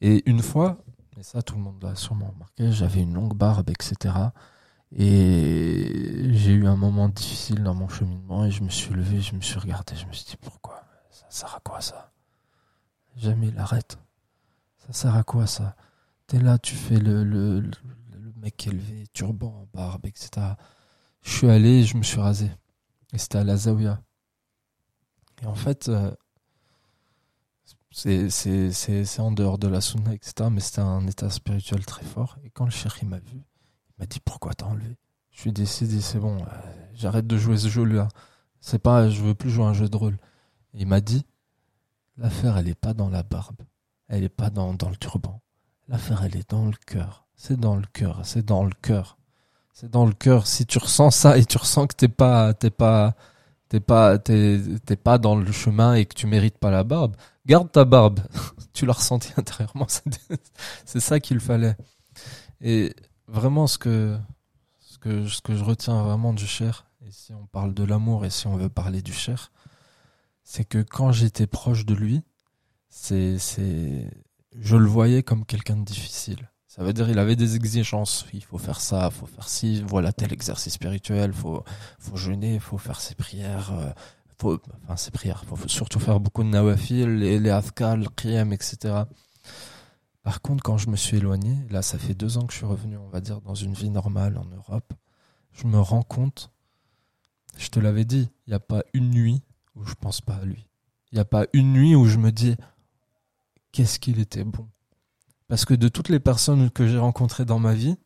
Et une fois, et ça tout le monde l'a sûrement remarqué, j'avais une longue barbe, etc. Et j'ai eu un moment difficile dans mon cheminement et je me suis levé, je me suis regardé, je me suis dit pourquoi? Ça sert à quoi ça? Jamil, arrête. Ça sert à quoi ça? T'es là, tu fais le, le, le, le mec élevé, turban, barbe, etc. Je suis allé, je me suis rasé. Et c'était à la Zawiya. Et en fait, euh, c'est en dehors de la sunna, etc. Mais c'était un état spirituel très fort. Et quand le il m'a vu, il m'a dit pourquoi t'as enlevé? Je suis décidé, c'est bon, euh, j'arrête de jouer ce jeu-là. C'est pas, je veux plus jouer un jeu de rôle. Il m'a dit, l'affaire elle est pas dans la barbe, elle est pas dans, dans le turban. L'affaire elle est dans le cœur. C'est dans le cœur, c'est dans le cœur. C'est dans le cœur. Si tu ressens ça et tu ressens que t'es pas, t'es pas, t'es pas, t'es, pas dans le chemin et que tu mérites pas la barbe, garde ta barbe. tu l'as ressenti intérieurement. C'est, c'est ça qu'il fallait. Et vraiment, ce que, ce que, ce que je retiens vraiment du cher, et si on parle de l'amour et si on veut parler du cher, c'est que quand j'étais proche de lui, c'est, c'est, je le voyais comme quelqu'un de difficile. Ça veut dire il avait des exigences. Il faut faire ça, faut faire ci, voilà tel exercice spirituel, faut, faut jeûner, faut faire ses prières, euh, faut, enfin ses prières, faut surtout faire beaucoup de nawafil, les, les adhkar, le qiyam, etc. Par contre, quand je me suis éloigné, là ça fait deux ans que je suis revenu, on va dire, dans une vie normale en Europe, je me rends compte, je te l'avais dit, il n'y a pas une nuit où je pense pas à lui. Il n'y a pas une nuit où je me dis qu'est-ce qu'il était bon. Parce que de toutes les personnes que j'ai rencontrées dans ma vie,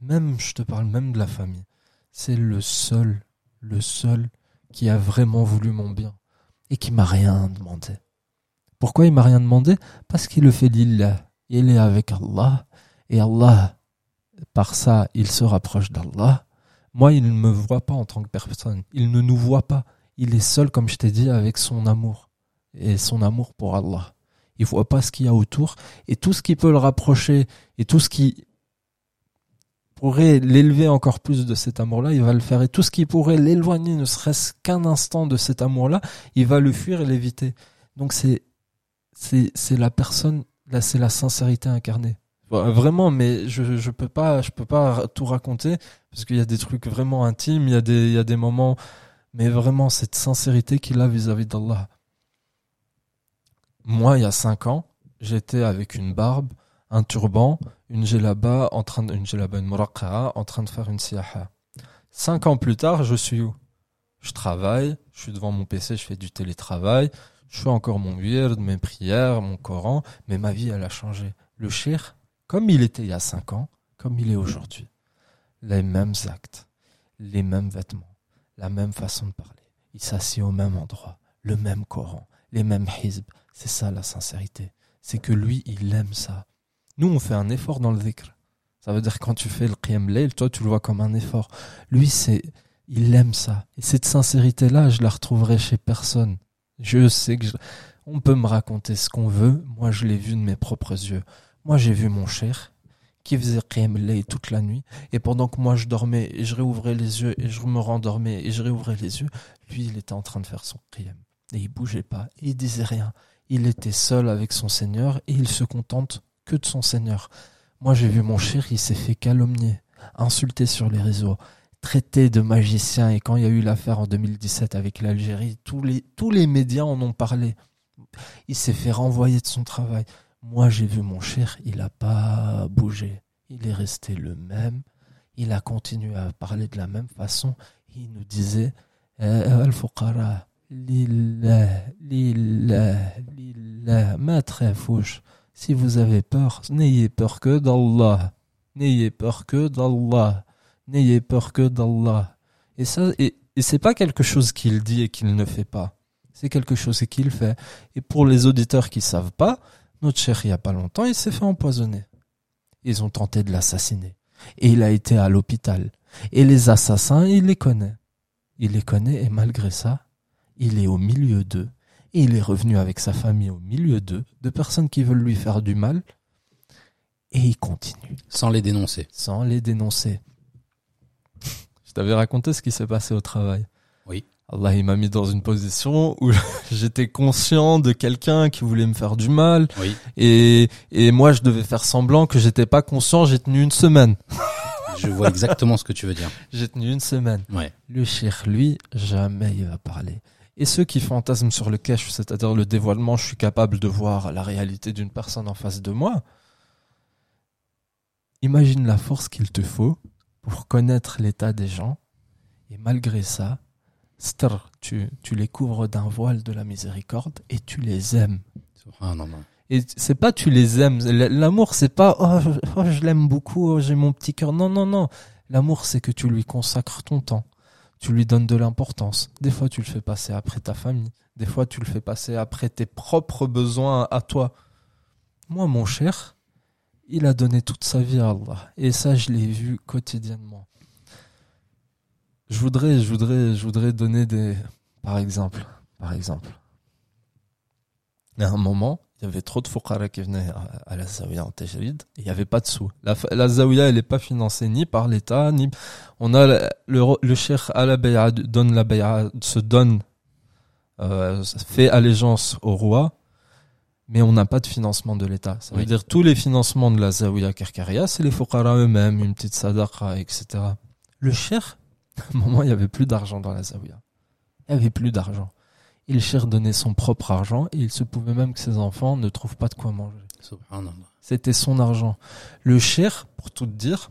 même, je te parle même de la famille, c'est le seul, le seul qui a vraiment voulu mon bien et qui m'a rien demandé. Pourquoi il m'a rien demandé? Parce qu'il le fait lillah. Il est avec Allah et Allah, par ça, il se rapproche d'Allah. Moi, il ne me voit pas en tant que personne. Il ne nous voit pas. Il est seul, comme je t'ai dit, avec son amour et son amour pour Allah. Il voit pas ce qu'il y a autour et tout ce qui peut le rapprocher et tout ce qui pourrait l'élever encore plus de cet amour-là, il va le faire et tout ce qui pourrait l'éloigner, ne serait-ce qu'un instant de cet amour-là, il va le fuir et l'éviter. Donc c'est c'est c'est la personne là, c'est la sincérité incarnée. Vraiment, mais je je peux pas je peux pas tout raconter parce qu'il y a des trucs vraiment intimes, il y a des il y a des moments, mais vraiment cette sincérité qu'il a vis-à-vis d'Allah. Moi, il y a cinq ans, j'étais avec une barbe, un turban, une djellaba, en train de, une djellaba, une muraqqa, en train de faire une siyaha. Cinq ans plus tard, je suis où? Je travaille, je suis devant mon PC, je fais du télétravail, je fais encore mon wird, mes prières, mon Coran, mais ma vie, elle a changé. Le shir, comme il était il y a cinq ans, comme il est aujourd'hui, les mêmes actes, les mêmes vêtements, la même façon de parler. Il s'assied au même endroit, le même Coran, les mêmes hizb. C'est ça la sincérité. C'est que lui, il aime ça. Nous, on fait un effort dans le dhikr. Ça veut dire quand tu fais le qiyam layl, toi, tu le vois comme un effort. Lui, c'est, il aime ça. Et cette sincérité-là, je la retrouverai chez personne. Je sais que on peut me raconter ce qu'on veut. Moi, je l'ai vu de mes propres yeux. Moi, j'ai vu mon cher qui faisait qiyam layl toute la nuit. Et pendant que moi, je dormais et je réouvrais les yeux et je me rendormais et je réouvrais les yeux, lui, il était en train de faire son qiyam. Et il bougeait pas. Et il disait rien. Il était seul avec son Seigneur et il se contente que de son Seigneur. Moi, j'ai vu mon cher, il s'est fait calomnier, insulter sur les réseaux, traité de magicien. Et quand il y a eu l'affaire en 2017 avec l'Algérie, tous les, tous les médias en ont parlé. Il s'est fait renvoyer de son travail. Moi, j'ai vu mon cher, il n'a pas bougé. Il est resté le même. Il a continué à parler de la même façon. Il nous disait, eh, Al-Fuqara, lillah, lillah, lillah, ma très fouche. Si vous avez peur, n'ayez peur que d'Allah. N'ayez peur que d'Allah. N'ayez peur que d'Allah. Et ça, et, et c'est pas quelque chose qu'il dit et qu'il ne fait pas. C'est quelque chose qu'il fait. Et pour les auditeurs qui savent pas, notre cher, il y a pas longtemps, il s'est fait empoisonner. Ils ont tenté de l'assassiner. Et il a été à l'hôpital. Et les assassins, il les connaît. Il les connaît et malgré ça, il est au milieu d'eux. Et il est revenu avec sa famille au milieu d'eux, de personnes qui veulent lui faire du mal. Et il continue, Sans les dénoncer. sans les dénoncer. Je t'avais raconté ce qui s'est passé au travail. Oui. Allah, il m'a mis dans une position où j'étais conscient de quelqu'un qui voulait me faire du mal. Oui. Et, et moi, je devais faire semblant que j'étais pas conscient. J'ai tenu une semaine. Je vois exactement ce que tu veux dire. J'ai tenu une semaine. Ouais. Le cheikh, lui, jamais il va parler. Et ceux qui fantasment sur le cache, c'est-à-dire le dévoilement, je suis capable de voir la réalité d'une personne en face de moi. Imagine la force qu'il te faut pour connaître l'état des gens. Et malgré ça, tu, tu les couvres d'un voile de la miséricorde et tu les aimes. Subhanallah. Et c'est pas tu les aimes. L'amour, c'est pas oh, je, oh, je l'aime beaucoup, oh, j'ai mon petit cœur. Non, non, non. L'amour, c'est que tu lui consacres ton temps. Tu lui donnes de l'importance. Des fois, tu le fais passer après ta famille. Des fois, tu le fais passer après tes propres besoins à toi. Moi, mon cher, il a donné toute sa vie à Allah. Et ça, je l'ai vu quotidiennement. Je voudrais, je voudrais, je voudrais donner des, par exemple, par exemple. Un moment, il y avait trop de fuqara qui venaient à, la Zawiya en Tajrid, et il n'y avait pas de sous. La, la Zawiya, elle n'est pas financée ni par l'État, ni, on a le, le, le cheikh à la bay'a, donne la bay'a, se donne, euh, fait allégeance au roi, mais on n'a pas de financement de l'État. Ça veut Oui. dire tous les financements de la Zawiya Karkaria, c'est les fuqara eux-mêmes, une petite sadaqa, etc. Le cheikh, à un moment, il n'y avait plus d'argent dans la Zawiya. Il n'y avait plus d'argent. Le cheikh donnait son propre argent et il se pouvait même que ses enfants ne trouvent pas de quoi manger. C'était son argent. Le cheikh, pour tout dire,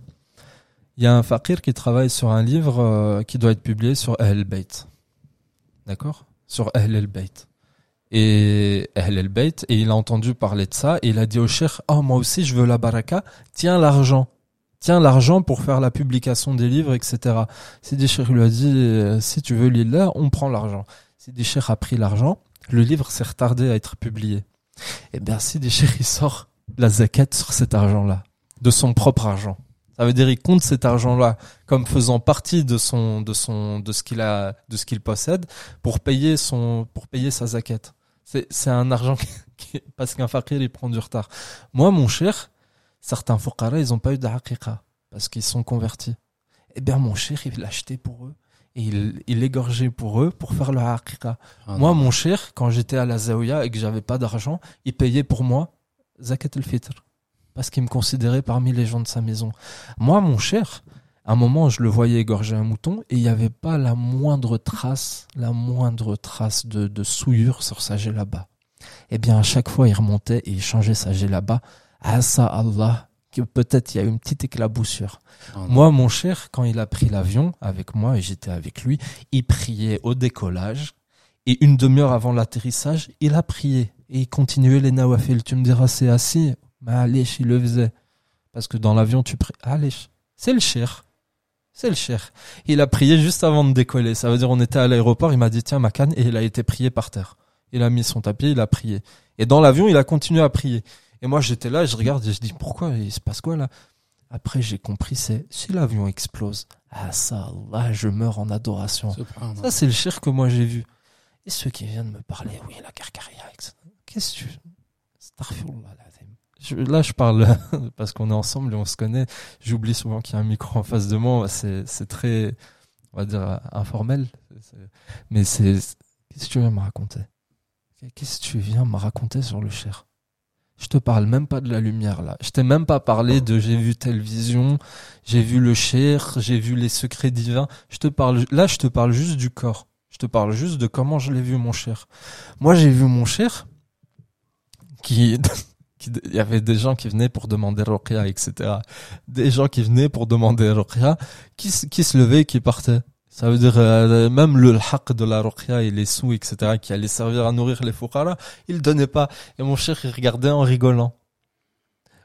il y a un fakir qui travaille sur un livre euh, qui doit être publié sur Ahl Bayt. D'accord? Sur Ahl el Bayt. Et Ahl el Bayt, et il a entendu parler de ça, et il a dit au cheikh, oh, moi aussi je veux la baraka, tiens l'argent. Tiens l'argent pour faire la publication des livres, etc. Sidi Cheikh lui a dit, euh, si tu veux l'île on prend l'argent. Sidi Cheikh a pris l'argent, le livre s'est retardé à être publié. Et bien Sidi Cheikh, il sort la zakat sur cet argent-là, de son propre argent. Ça veut dire il compte cet argent-là comme faisant partie de son de son de ce qu'il a de ce qu'il possède pour payer son pour payer sa zakat. C'est c'est un argent qui, parce qu'un fakir il prend du retard. Moi mon cher, certains fuqara ils ont pas eu de parce qu'ils sont convertis. Eh bien mon cher il l'a acheté pour eux et il il l'égorgeait pour eux pour faire le haqiqa. Moi, mon cher, quand j'étais à la Zawiya et que j'avais pas d'argent, il payait pour moi Zakat al-Fitr. Parce qu'il me considérait parmi les gens de sa maison. Moi, mon cher, à un moment, je le voyais égorger un mouton et il n'y avait pas la moindre trace, la moindre trace de, de souillure sur sa là-bas. Eh bien, à chaque fois, il remontait et il changeait sa là-bas. Ça, Allah, que peut-être il y a une petite éclaboussure. Subhanallah. Moi, mon cher, quand il a pris l'avion avec moi et j'étais avec lui, il priait au décollage et une demi-heure avant l'atterrissage, il a prié et il continuait les nawafil. Tu me diras, c'est assis. Mais allez, il le faisait. Parce que dans l'avion, tu pries. Allez, c'est le cher. C'est le cher. Il a prié juste avant de décoller. Ça veut dire, on était à l'aéroport, il m'a dit, tiens, ma canne, et il a été prié par terre. Il a mis son tapis, il a prié. Et dans l'avion, il a continué à prier. Et moi, j'étais là, je regarde et je dis, pourquoi il se passe quoi là? Après, j'ai compris, c'est si l'avion explose, ah ça, là, je meurs en adoration. Ça, c'est le cher que moi j'ai vu. Et ceux qui viennent me parler, oui, la carcaria, etc. Qu'est-ce que tu... L'azim. Je- Là, je parle parce qu'on est ensemble et on se connaît. J'oublie souvent qu'il y a un micro en face de moi. C'est, c'est très, on va dire, informel. Mais c'est, qu'est-ce que tu viens me raconter? Qu'est-ce que tu viens me raconter sur le cher? Je te parle même pas de la lumière là. Je t'ai même pas parlé de j'ai vu telle vision, j'ai vu le cher, j'ai vu les secrets divins. Je te parle là, je te parle juste du corps. Je te parle juste de comment je l'ai vu mon cher. Moi, j'ai vu mon cher qui il y avait des gens qui venaient pour demander Ruqya, etc. Des gens qui venaient pour demander Ruqya, qui, qui se levaient et qui partaient. Ça veut dire, euh, même le haq de la Ruqya et les sous, etc., qui allaient servir à nourrir les fuqara, ils le donnaient pas. Et mon cher, il regardait en rigolant.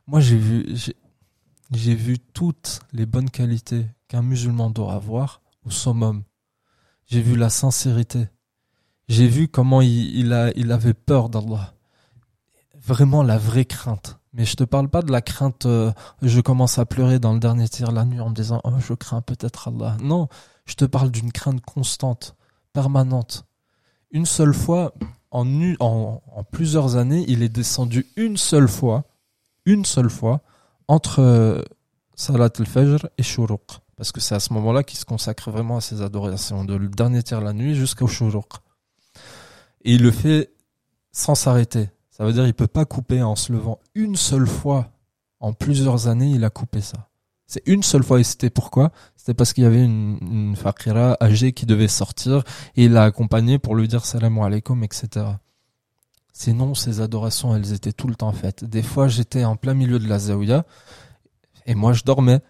Moi, j'ai vu, j'ai, vu toutes les bonnes qualités qu'un musulman doit avoir au summum. J'ai vu la sincérité. J'ai vu comment il, il a, il avait peur d'Allah. Vraiment la vraie crainte. Mais je te parle pas de la crainte, euh, je commence à pleurer dans le dernier tir la nuit en me disant, oh, je crains peut-être Allah. Non, je te parle d'une crainte constante, permanente. Une seule fois, en, plusieurs années, il est descendu une seule fois, une seule fois, entre euh, Salat al-Fajr et Shuruq. Parce que c'est à ce moment-là qu'il se consacre vraiment à ses adorations, de le dernier tiers la nuit jusqu'au Shuruq. Et il le fait sans s'arrêter. Ça veut dire qu'il peut pas couper en se levant une seule fois. En plusieurs années, il a coupé ça. C'est une seule fois et c'était pourquoi? C'était parce qu'il y avait une, une fakira âgée qui devait sortir et il l'a accompagné pour lui dire salam alaikum, etc. Sinon, ces adorations, elles étaient tout le temps faites. Des fois, j'étais en plein milieu de la zaouia et moi, je dormais.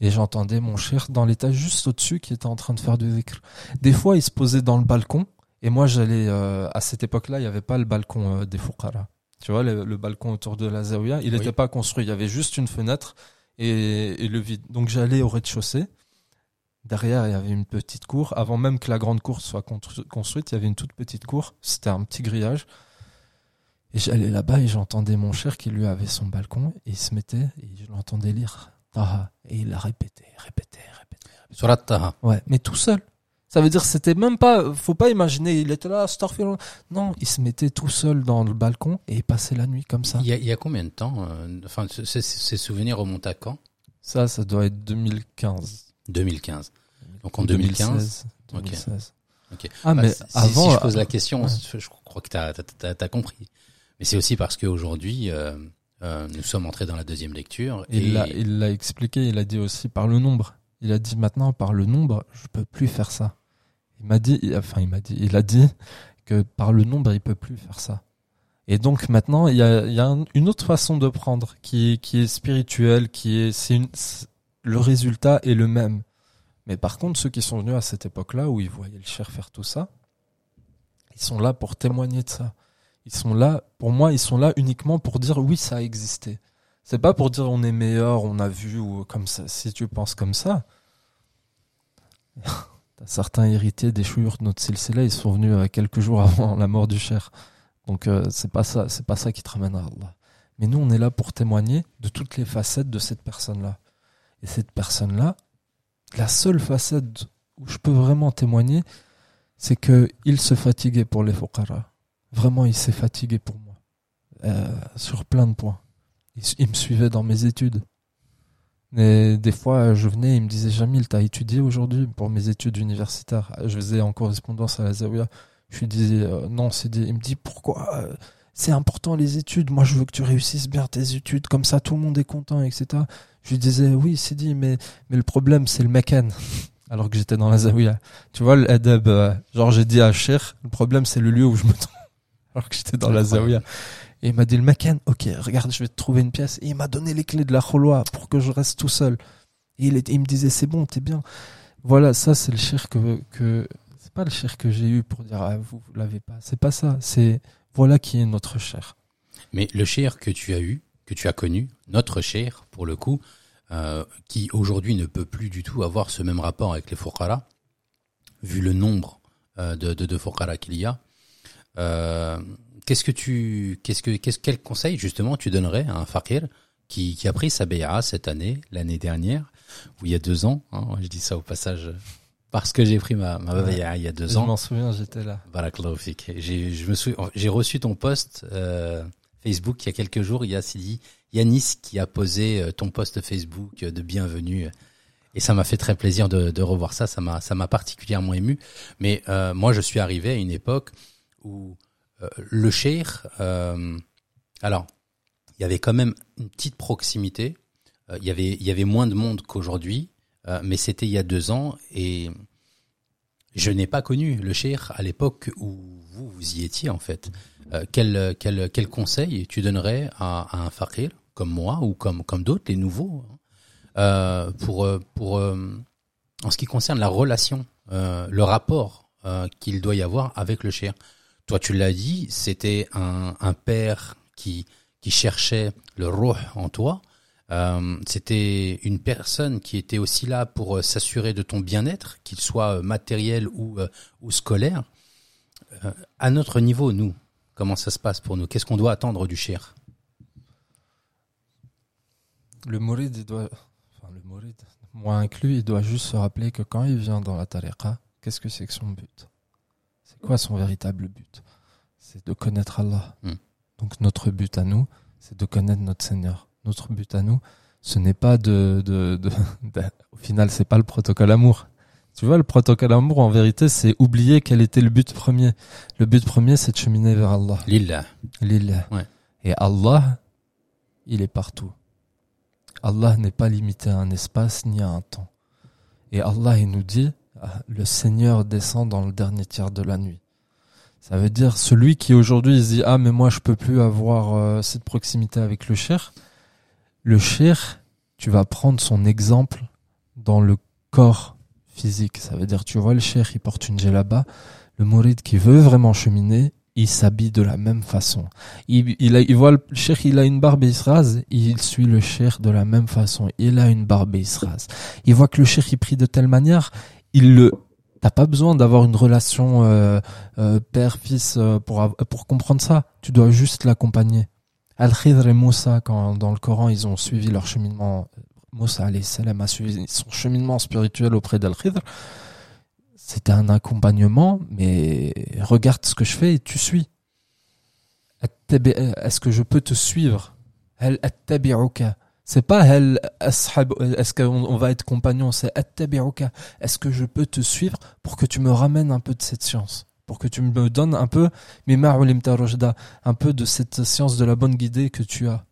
Et j'entendais mon cher dans l'étage juste au-dessus qui était en train de faire du zikr. Des fois, il se posait dans le balcon et moi, j'allais... euh, à cette époque-là, il n'y avait pas le balcon euh, des Fouqara. Tu vois, le, le balcon autour de la zaouia, il Oui. n'était pas construit. Il y avait juste une fenêtre et, et le vide. Donc, j'allais au rez-de-chaussée. Derrière, il y avait une petite cour. Avant même que la grande cour soit constru- construite, il y avait une toute petite cour. C'était un petit grillage. Et j'allais là-bas et j'entendais mon cher qui lui avait son balcon et il se mettait et je l'entendais lire. Taha. Et il a répété, répété, répété. Surat Taha. Ouais, mais tout seul. Ça veut dire que c'était même pas, faut pas imaginer, il était là, Astaghfirullah. Non, il se mettait tout seul dans le balcon et il passait la nuit comme ça. Il y a, il y a combien de temps euh, Enfin, ce- ce- ces souvenirs remontent à quand? Ça, ça doit être 2015. 2015. Donc en 2015. 2016. 2016. Ok. Ah, Bah, mais si, si avant. je pose la question, ouais. je crois que tu as, compris. Mais c'est aussi parce qu'aujourd'hui, euh, euh, nous sommes entrés dans la deuxième lecture. Il et l'a, il l'a expliqué, il a dit aussi par le nombre. Il a dit maintenant par le nombre, je peux plus faire ça. Il m'a dit, enfin il m'a dit, il a dit que par le nombre, il peut plus faire ça. Et donc maintenant, il y a, il y a un- une autre façon de prendre qui est, qui est spirituelle, qui est, c'est une, le résultat est le même. Mais par contre, ceux qui sont venus à cette époque-là où ils voyaient le cher faire tout ça, ils sont là pour témoigner de ça. Ils sont là, pour moi, ils sont là uniquement pour dire oui, ça a existé. C'est pas pour dire on est meilleur, on a vu ou comme ça. Si tu penses comme ça, certains héritiers des chouïrs de notre silsila, ils sont venus euh, quelques jours avant la mort du cher. Donc euh, c'est pas ça, c'est pas ça qui te ramène à Allah. Mais nous, on est là pour témoigner de toutes les facettes de cette personne-là. Et cette personne-là, la seule facette où je peux vraiment témoigner, c'est que il se fatiguait pour les fuqara. Vraiment, il s'est fatigué pour moi. Euh, sur plein de points. Il, me suivait dans mes études. Et des fois, je venais, il me disait Jamil, t'as étudié aujourd'hui pour mes études universitaires Je faisais en correspondance à la Zawiya. Je lui disais euh, non, c'est. Il me dit pourquoi euh, C'est important les études. Moi, je veux que tu réussisses bien tes études. Comme ça, tout le monde est content, etc. Je lui disais oui, c'est dit, mais mais le problème, c'est le mécan. Alors que j'étais dans la Zawiya. Tu vois, l'adab, euh, genre j'ai dit à Cher, le problème, c'est le lieu où je me trouve. Alors que j'étais dans la Zawiya. Et il m'a dit le mécan, ok, regarde, je vais te trouver une pièce. Et il m'a donné les clés de la kholoa pour que je reste tout seul. Et il, il me disait, c'est bon, t'es bien. Voilà, ça, c'est le cher que, que, c'est pas le cher que j'ai eu pour dire, ah, vous, vous l'avez pas. C'est pas ça. C'est, voilà qui est notre cher. Mais le cher que tu as eu, que tu as connu, notre cher, pour le coup, euh, qui aujourd'hui ne peut plus du tout avoir ce même rapport avec les Fouqara, vu le nombre euh, de, de, qu'il y a, euh, qu'est-ce que tu, qu'est-ce que, qu'est-ce, quel conseil justement tu donnerais à un fakir qui, qui a pris sa béa cette année, l'année dernière, ou il y a deux ans, hein, je dis ça au passage parce que j'ai pris ma, ma Ouais. il y a deux Je ans. m'en souviens, j'étais là. Barakallahu. J'ai, je me j'ai reçu ton post euh, Facebook il y a quelques jours. Il y a Sidi Yanis qui a posé euh, ton post Facebook de bienvenue. Et ça m'a fait très plaisir de, revoir ça. Ça m'a, ça m'a particulièrement ému. Mais euh, moi, je suis arrivé à une époque où euh, le cher, alors, il y avait quand même une petite proximité. Il y avait, il y avait moins de monde qu'aujourd'hui, mais c'était il y a deux ans et je n'ai pas connu le cher à l'époque où vous, vous y étiez en fait. Euh, quel, quel, quel conseil tu donnerais à, un fakir comme moi ou comme, comme d'autres, les nouveaux, hein, euh, pour, euh, pour en ce qui concerne la relation, le rapport qu'il doit y avoir avec le cher Toi, tu l'as dit, c'était un, un père qui, qui cherchait le roh en toi. C'était une personne qui était aussi là pour s'assurer de ton bien-être, qu'il soit matériel ou, ou scolaire. À notre niveau, nous, comment ça se passe pour nous? Qu'est-ce qu'on doit attendre du cher? Le Mourid, il doit, enfin, le Mourid, moi inclus, il doit juste se rappeler que quand il vient dans la tariqa, qu'est-ce que c'est que son but? C'est quoi son véritable but? C'est de connaître Allah. Hmm. Donc notre but à nous, c'est de connaître notre Seigneur. Notre but à nous, ce n'est pas de, de, de, de- au final, c'est pas le protocole amour. Tu vois, le protocole amour, en vérité, c'est oublier quel était le but premier. Le but premier, c'est de cheminer vers Allah. Lillah. Lillah. Ouais. Et Allah, il est partout. Allah n'est pas limité à un espace ni à un temps. Et Allah, il nous dit, ah, le Seigneur descend dans le dernier tiers de la nuit. Ça veut dire celui qui aujourd'hui se dit ah mais moi je peux plus avoir euh, cette proximité avec le cher. Le cher, tu vas prendre son exemple dans le corps physique. Ça veut dire tu vois le cher, il porte une là-bas. Le mouride qui veut vraiment cheminer, il s'habille de la même façon. Il, il, a, il voit le cher, il a une barbe et il se rase, il suit le cher de la même façon. Il a une barbe et il se rase. Il voit que le cher il prie de telle manière, il le T'as pas besoin d'avoir une relation euh, euh, père-fils euh, pour pour comprendre ça. Tu dois juste l'accompagner. Al-Khidr et Moussa, quand dans le Coran ils ont suivi leur cheminement, Moussa salam a suivi son cheminement spirituel auprès d'Al-Khidr. C'était un accompagnement, mais regarde ce que je fais et tu suis. Est-ce que je peux te suivre? C'est pas est-ce qu'on va être compagnon, c'est Est-ce que je peux te suivre pour que tu me ramènes un peu de cette science? Pour que tu me donnes un peu, un peu de cette science de la bonne guidée que tu as.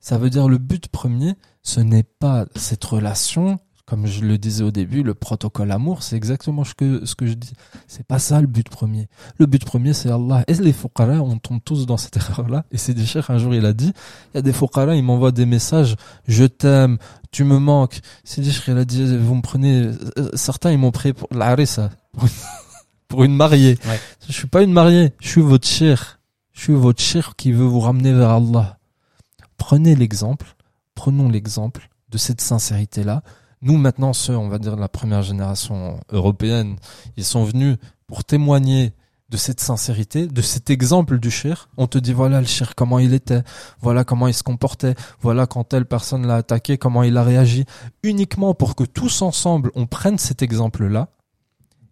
Ça veut dire le but premier, ce n'est pas cette relation comme je le disais au début, le protocole amour, c'est exactement ce que, ce que je dis. C'est pas ça le but premier. Le but premier, c'est Allah. Et les fuqara, on tombe tous dans cette erreur-là. Et c'est des chers, un jour, il a dit, il y a des fuqara, ils m'envoient des messages, je t'aime, tu me manques. C'est des il a dit, vous me prenez, euh, certains, ils m'ont pris pour l'arissa, pour une mariée. Je suis pas une mariée, je suis votre cher. Je suis votre cher qui veut vous ramener vers Allah. Prenez l'exemple, prenons l'exemple de cette sincérité-là nous, maintenant, ceux, on va dire, de la première génération européenne, ils sont venus pour témoigner de cette sincérité, de cet exemple du cher. On te dit, voilà le cher, comment il était, voilà comment il se comportait, voilà quand telle personne l'a attaqué, comment il a réagi, uniquement pour que tous ensemble, on prenne cet exemple-là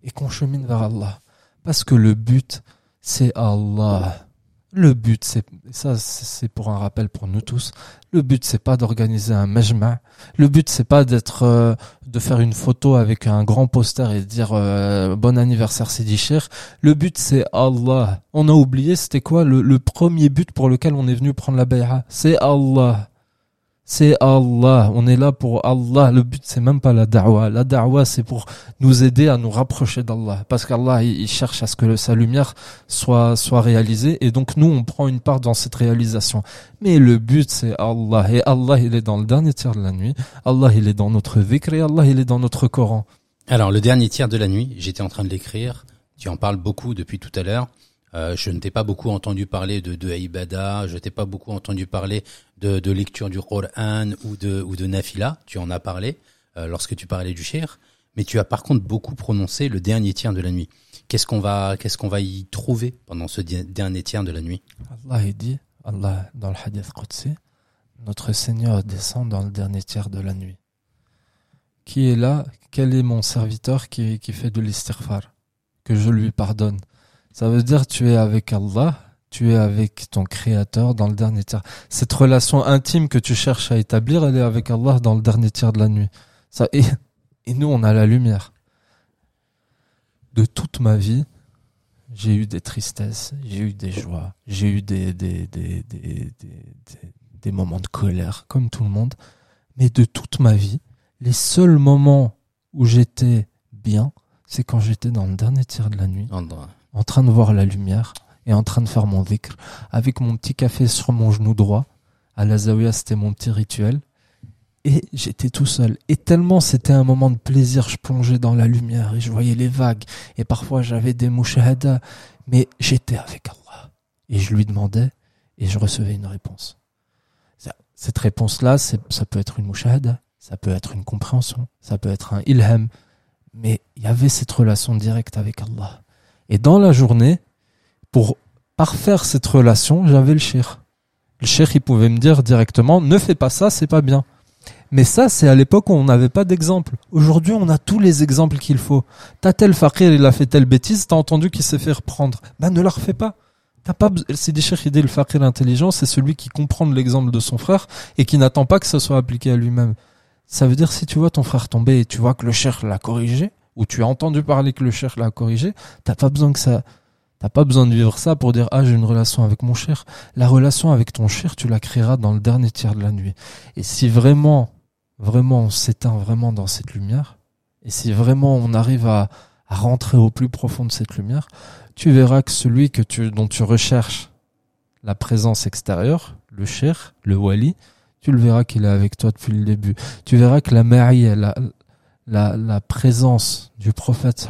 et qu'on chemine vers Allah. Parce que le but, c'est Allah. Le but, c'est ça, c'est pour un rappel pour nous tous. Le but, c'est pas d'organiser un majma. Le but, c'est pas d'être, euh, de faire une photo avec un grand poster et de dire euh, bon anniversaire Sidi Cher. Le but, c'est Allah. On a oublié, c'était quoi le, le, premier but pour lequel on est venu prendre la bay'a C'est Allah. C'est Allah. On est là pour Allah. Le but, c'est même pas la da'wa. La da'wa, c'est pour nous aider à nous rapprocher d'Allah. Parce qu'Allah, il cherche à ce que sa lumière soit, soit réalisée. Et donc, nous, on prend une part dans cette réalisation. Mais le but, c'est Allah. Et Allah, il est dans le dernier tiers de la nuit. Allah, il est dans notre vikr Allah, il est dans notre Coran. Alors, le dernier tiers de la nuit, j'étais en train de l'écrire. Tu en parles beaucoup depuis tout à l'heure. Euh, je ne t'ai pas beaucoup entendu parler de, de Aïbada, je t'ai pas beaucoup entendu parler de, de lecture du Qur'an ou de, ou de Nafila. Tu en as parlé euh, lorsque tu parlais du Cher, mais tu as par contre beaucoup prononcé le dernier tiers de la nuit. Qu'est-ce qu'on va, qu'est-ce qu'on va y trouver pendant ce dernier tiers de la nuit? Allah dit, Allah dans le Hadith Qudsi, notre Seigneur descend dans le dernier tiers de la nuit. Qui est là? Quel est mon serviteur qui, qui fait de l'istighfar? Que je lui pardonne ça veut dire tu es avec Allah, tu es avec ton créateur dans le dernier tiers. Cette relation intime que tu cherches à établir, elle est avec Allah dans le dernier tiers de la nuit. Ça, et, et nous, on a la lumière. De toute ma vie, j'ai eu des tristesses, j'ai eu des joies, j'ai eu des, des, des, des, des, moments de colère, comme tout le monde. Mais de toute ma vie, les seuls moments où j'étais bien, c'est quand j'étais dans le dernier tiers de la nuit en train de voir la lumière et en train de faire mon dhikr avec mon petit café sur mon genou droit. À la zawiya, c'était mon petit rituel. Et j'étais tout seul. Et tellement c'était un moment de plaisir, je plongeais dans la lumière et je voyais les vagues. Et parfois j'avais des mouchahadas. Mais j'étais avec Allah. Et je lui demandais et je recevais une réponse. Cette réponse-là, ça peut être une mouchahada, ça peut être une compréhension, ça peut être un ilham. Mais il y avait cette relation directe avec Allah. Et dans la journée, pour parfaire cette relation, j'avais le cher. Le cher, il pouvait me dire directement, ne fais pas ça, c'est pas bien. Mais ça, c'est à l'époque où on n'avait pas d'exemple. Aujourd'hui, on a tous les exemples qu'il faut. T'as tel fakir, il a fait telle bêtise, t'as entendu qu'il s'est fait reprendre. Ben, ne la refais pas. T'as pas, c'est des chers le fakir intelligent, c'est celui qui comprend l'exemple de son frère et qui n'attend pas que ça soit appliqué à lui-même. Ça veut dire si tu vois ton frère tomber et tu vois que le cher l'a corrigé, ou tu as entendu parler que le cher l'a corrigé, t'as pas besoin que ça, T'as pas besoin de vivre ça pour dire ah j'ai une relation avec mon cher. La relation avec ton cher, tu la créeras dans le dernier tiers de la nuit. Et si vraiment, vraiment on s'éteint vraiment dans cette lumière, et si vraiment on arrive à, à rentrer au plus profond de cette lumière, tu verras que celui que tu, dont tu recherches la présence extérieure, le cher, le wali, tu le verras qu'il est avec toi depuis le début. Tu verras que la marie, la, la, la présence du prophète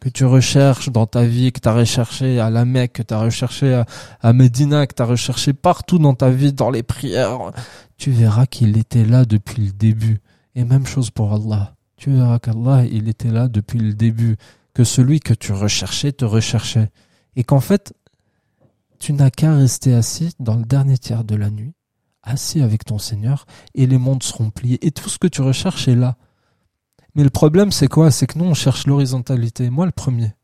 que tu recherches dans ta vie, que tu as recherché à la Mecque, que tu as recherché à, à Médina, que tu as recherché partout dans ta vie, dans les prières, tu verras qu'il était là depuis le début. Et même chose pour Allah. Tu verras qu'Allah, il était là depuis le début, que celui que tu recherchais te recherchait. Et qu'en fait, tu n'as qu'à rester assis dans le dernier tiers de la nuit, assis avec ton Seigneur, et les mondes seront pliés. Et tout ce que tu recherches est là. Mais le problème, c'est quoi? C'est que nous, on cherche l'horizontalité. Moi, le premier.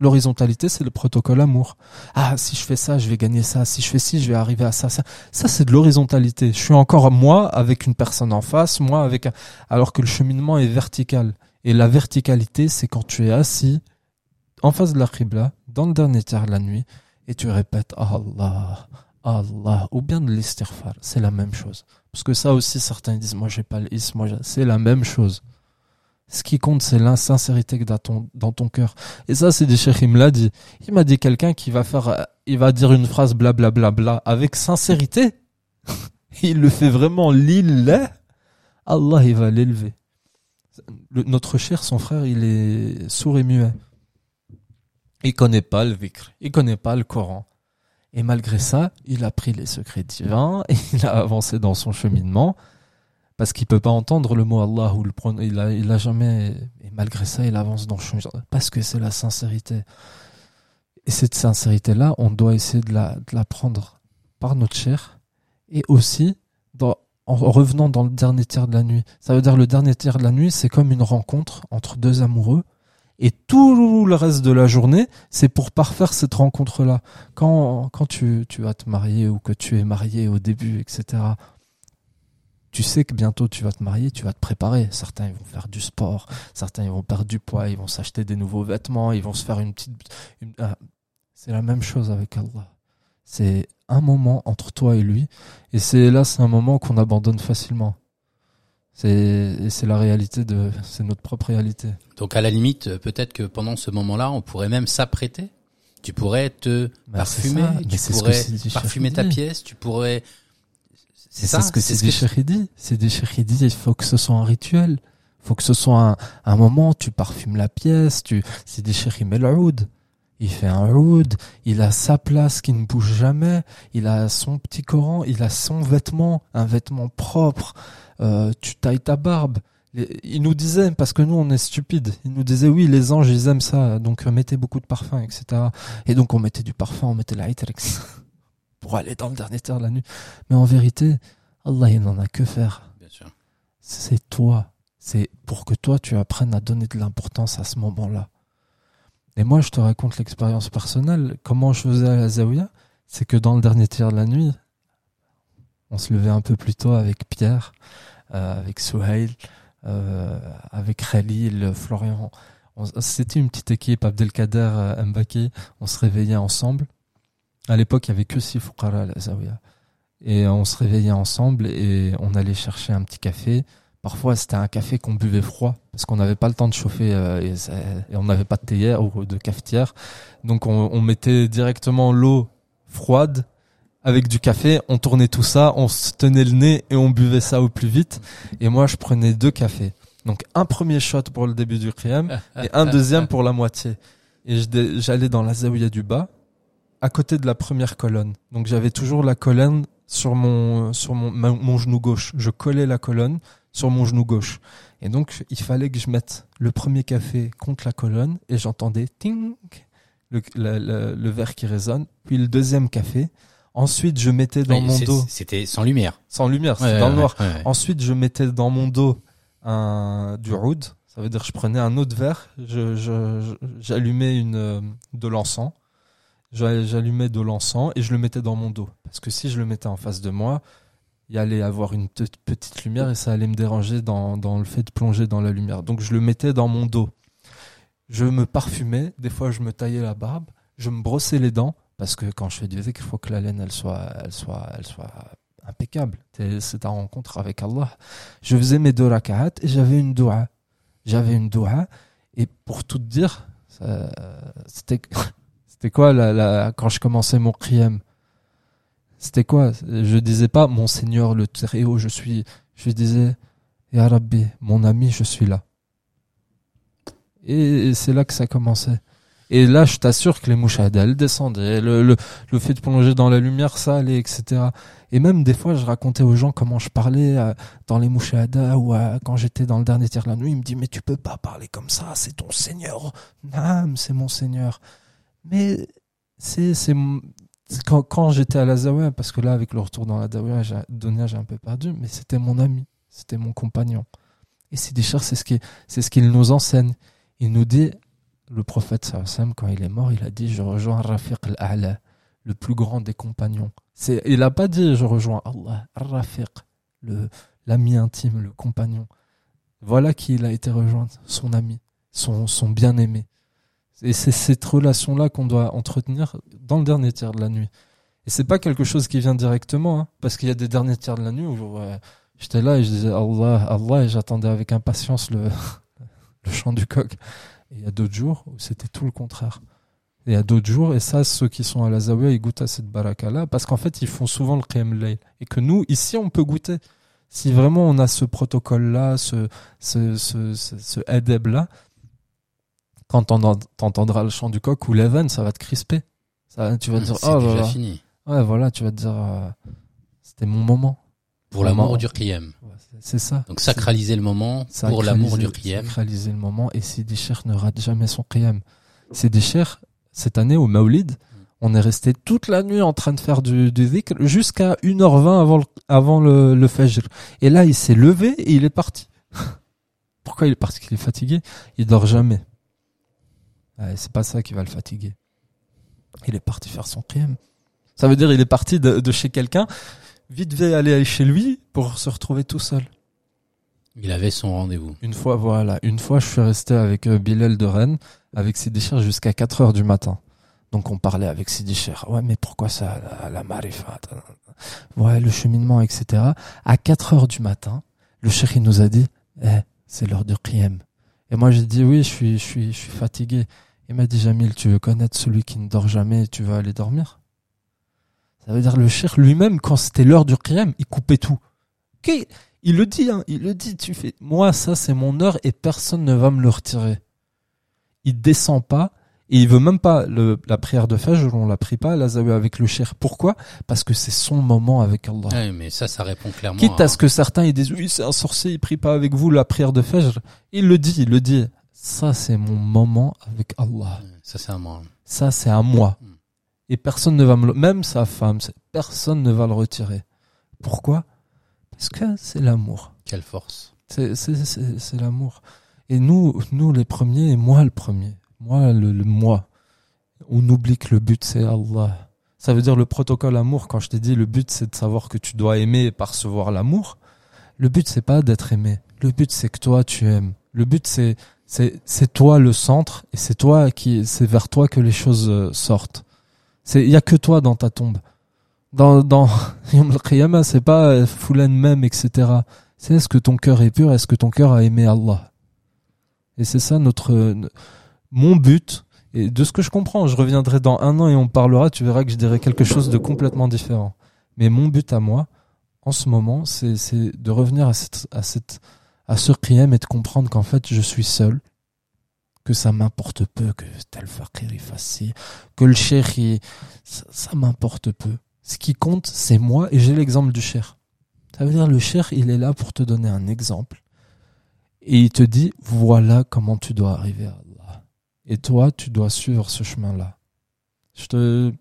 L'horizontalité, c'est le protocole amour. Ah, si je fais ça, je vais gagner ça. Si je fais ci, je vais arriver à ça. Ça, ça c'est de l'horizontalité. Je suis encore moi avec une personne en face, moi avec un... alors que le cheminement est vertical. Et la verticalité, c'est quand tu es assis en face de la Qibla, dans le dernier tiers de la nuit, et tu répètes Allah, Allah, ou bien de l'istighfar. C'est la même chose. Parce que ça aussi, certains disent, moi j'ai pas l'ism, moi c'est la même chose. Ce qui compte, c'est l'insincérité que dans ton, dans ton cœur. Et ça, c'est des cheikh, il me l'a dit. Il m'a dit quelqu'un qui va faire, il va dire une phrase blablabla bla, bla, bla, avec sincérité. il le fait vraiment lillah. Allah, il va l'élever. Notre cher, son frère, il est sourd et muet. Il connaît pas le vikr. Il connaît pas le Coran. Et malgré ça, il a pris les secrets divins et il a avancé dans son cheminement parce qu'il peut pas entendre le mot Allah ou le il a, il a jamais et malgré ça il avance dans le parce que c'est la sincérité et cette sincérité là on doit essayer de la, prendre par notre chair et aussi en revenant dans le dernier tiers de la nuit ça veut dire le dernier tiers de la nuit c'est comme une rencontre entre deux amoureux et tout le reste de la journée, c'est pour parfaire cette rencontre-là. Quand, quand tu, tu vas te marier ou que tu es marié au début, etc., tu sais que bientôt tu vas te marier, tu vas te préparer. Certains ils vont faire du sport, certains ils vont perdre du poids, ils vont s'acheter des nouveaux vêtements, ils vont se faire une petite. Ah, c'est la même chose avec Allah. C'est un moment entre toi et lui, et c'est là c'est un moment qu'on abandonne facilement. C'est c'est la réalité de c'est notre propre réalité. Donc à la limite, peut-être que pendant ce moment-là, on pourrait même s'apprêter. Tu pourrais te bah, parfumer, tu pourrais parfumer ta pièce, tu pourrais c'est ça. ce que c'est des chéridis. C'est des chéridis. Il faut que ce soit un rituel. Il faut que ce soit un, un moment. Tu parfumes la pièce. Tu, c'est des chérim el Il fait un oud. Il a sa place qui ne bouge jamais. Il a son petit Coran. Il a son vêtement, un vêtement propre. Euh, tu tailles ta barbe. Il nous disait, parce que nous on est stupides, il nous disait oui les anges ils aiment ça, donc mettez beaucoup de parfum, etc. Et donc on mettait du parfum, on mettait la pour aller dans le dernier tiers de la nuit. Mais en vérité, Allah, il n'en a que faire. Bien sûr. C'est toi. C'est pour que toi, tu apprennes à donner de l'importance à ce moment-là. Et moi, je te raconte l'expérience personnelle. Comment je faisais à la Zawiya? C'est que dans le dernier tiers de la nuit, on se levait un peu plus tôt avec Pierre, euh, avec Souhail, euh, avec Khalil, Florian. C'était une petite équipe, Abdelkader, euh, Mbaki. On se réveillait ensemble. À l'époque, il y avait que six fuqara à la. Et on se réveillait ensemble et on allait chercher un petit café. Parfois, c'était un café qu'on buvait froid parce qu'on n'avait pas le temps de chauffer euh, et, on n'avait pas de théière ou de cafetière. Donc, on, mettait directement l'eau froide avec du café. On tournait tout ça, on se tenait le nez et on buvait ça au plus vite. Et moi, je prenais deux cafés. Donc, un premier shot pour le début du kriyam et un deuxième pour la moitié. Et j'allais dans la du bas à côté de la première colonne. Donc j'avais toujours la colonne sur mon sur mon, mon genou gauche. Je collais la colonne sur mon genou gauche. Et donc il fallait que je mette le premier café contre la colonne et j'entendais ting le, le, le, verre qui résonne. Puis le deuxième café. Ensuite je mettais dans mon dos. C'était sans lumière. Sans lumière, c'est dans le noir. Ensuite je mettais dans mon dos un du oud. Ça veut dire je prenais un autre verre, je, j'allumais une euh, de l'encens j'allumais de l'encens et je le mettais dans mon dos. Parce que si je le mettais en face de moi, il allait avoir une petite lumière et ça allait me déranger dans, dans le fait de plonger dans la lumière. Donc je le mettais dans mon dos. Je me parfumais, des fois je me taillais la barbe, je me brossais les dents parce que quand je fais du zikr, il faut que la laine elle soit, elle soit, elle soit impeccable. C'est ta rencontre avec Allah. Je faisais mes deux rak'at et j'avais une doua. J'avais une doua et pour tout dire, c'était c'était quoi la, quand je commençais mon qiyam C'était quoi? Je disais pas mon Seigneur le très haut, je suis je disais Ya Rabbi, mon ami, je suis là. Et c'est là que ça commençait. Et là, je t'assure que les mouchades, elles descendaient. Le, fait de plonger dans la lumière, ça allait, etc. Et même des fois, je racontais aux gens comment je parlais euh, dans les mouchada ou euh, quand j'étais dans le dernier tiers de la nuit. Ils me disent, mais tu peux pas parler comme ça, c'est ton Seigneur. Non, c'est mon Seigneur. Mais c'est, quand, quand j'étais à la Zawiya, parce que là, avec le retour dans la Zawiya, j'ai, un peu perdu, mais c'était mon ami, c'était mon compagnon. Et c'est des chers, c'est ce qui, c'est ce qu'il nous enseigne. Il nous dit, le prophète quand il est mort, il a dit Je rejoins Rafiq al-A'la, le plus grand des compagnons. Il n'a pas dit Je rejoins Allah, Rafiq, l'ami intime, le compagnon. Voilà qui il a été rejoindre, son ami, son, son bien-aimé. Et c'est cette relation-là qu'on doit entretenir dans le dernier tiers de la nuit. Et c'est pas quelque chose qui vient directement, hein, parce qu'il y a des derniers tiers de la nuit où j'étais là et je disais Allah, Allah, et j'attendais avec impatience le, chant du coq. Et il y a d'autres jours où c'était tout le contraire. Et il y a d'autres jours, et ça, ceux qui sont à la Zawiya, ils goûtent à cette baraka-là, parce qu'en fait, ils font souvent le Qiyam Layl. Et que nous, ici, on peut goûter. Si vraiment on a ce protocole-là, ce, ce, ce, ce, ce là quand t'entendras le chant du coq ou l'Even, ça va te crisper. Ça, tu vas te dire, oh, déjà fini. Ouais, voilà, tu vas te dire, euh, c'était mon moment. Pour l'amour du Qiyam. C'est ça. Donc sacraliser le moment pour l'amour du Qiyam. Sacraliser le moment et Sidi Cher ne rate jamais son Qiyam. Sidi Cher, cette année au Maulid, on est resté toute la nuit en train de faire du, du dhikr jusqu'à 1h20 avant le, avant le, le Fajr. Et là, il s'est levé et il est parti. Pourquoi il est parti? Qu'il est fatigué Il dort jamais. C'est pas ça qui va le fatiguer. Il est parti faire son Qiyam. Ça veut dire il est parti de, de chez quelqu'un vite fait aller chez lui pour se retrouver tout seul. Il avait son rendez-vous. Une fois, voilà. Une fois, je suis resté avec euh, Bilal de Rennes, avec Sidicher jusqu'à 4 heures du matin. Donc, on parlait avec Sidicher. Ouais, mais pourquoi ça, la, la marifa? Ouais, le cheminement, etc. À 4 heures du matin, le chéri nous a dit, eh, c'est l'heure du qiyam. Et moi, j'ai dit, oui, je suis, je suis, je suis fatigué. Il m'a dit, Jamil, tu veux connaître celui qui ne dort jamais et tu vas aller dormir? Ça veut dire le cher lui-même, quand c'était l'heure du qiyam, il coupait tout. Okay. Il le dit, hein, il le dit, tu fais, moi, ça, c'est mon heure et personne ne va me le retirer. Il descend pas et il veut même pas le, la prière de Fajr, on la prie pas, la avec le cher. Pourquoi? Parce que c'est son moment avec Allah. Oui, mais ça, ça répond clairement. Quitte à, ce que certains ils disent, oui, c'est un sorcier, il prie pas avec vous la prière de Fajr. Il le dit, il le dit. Ça, c'est mon moment avec Allah. Ça, c'est à moi. Ça, c'est à moi. Mm et personne ne va me le, même sa femme, personne ne va le retirer. Pourquoi? Parce que c'est l'amour. Quelle force. C'est c'est l'amour. Et nous nous les premiers et moi le premier. Moi le, le moi. On oublie que le but c'est Allah. Ça veut dire le protocole amour quand je t'ai dit le but c'est de savoir que tu dois aimer et percevoir l'amour. Le but c'est pas d'être aimé. Le but c'est que toi tu aimes. Le but c'est c'est toi le centre et c'est toi qui c'est vers toi que les choses euh, sortent. C'est il y a que toi dans ta tombe. Dans dans Yom c'est pas euh, Foulen même etc. C'est est-ce que ton cœur est pur, est-ce que ton cœur a aimé Allah? Et c'est ça notre mon but et de ce que je comprends, je reviendrai dans un an et on parlera, tu verras que je dirai quelque chose de complètement différent. Mais mon but à moi, en ce moment, c'est de revenir à cette, à cette, à ce qiyam et de comprendre qu'en fait, je suis seul, que ça m'importe peu que tel fakir est facile, que le cher ça, m'importe peu. Ce qui compte, c'est moi et j'ai l'exemple du cher. Ça veut dire le cher, il est là pour te donner un exemple. Et il te dit, voilà comment tu dois arriver à Allah. Et toi, tu dois suivre ce chemin-là. Je te,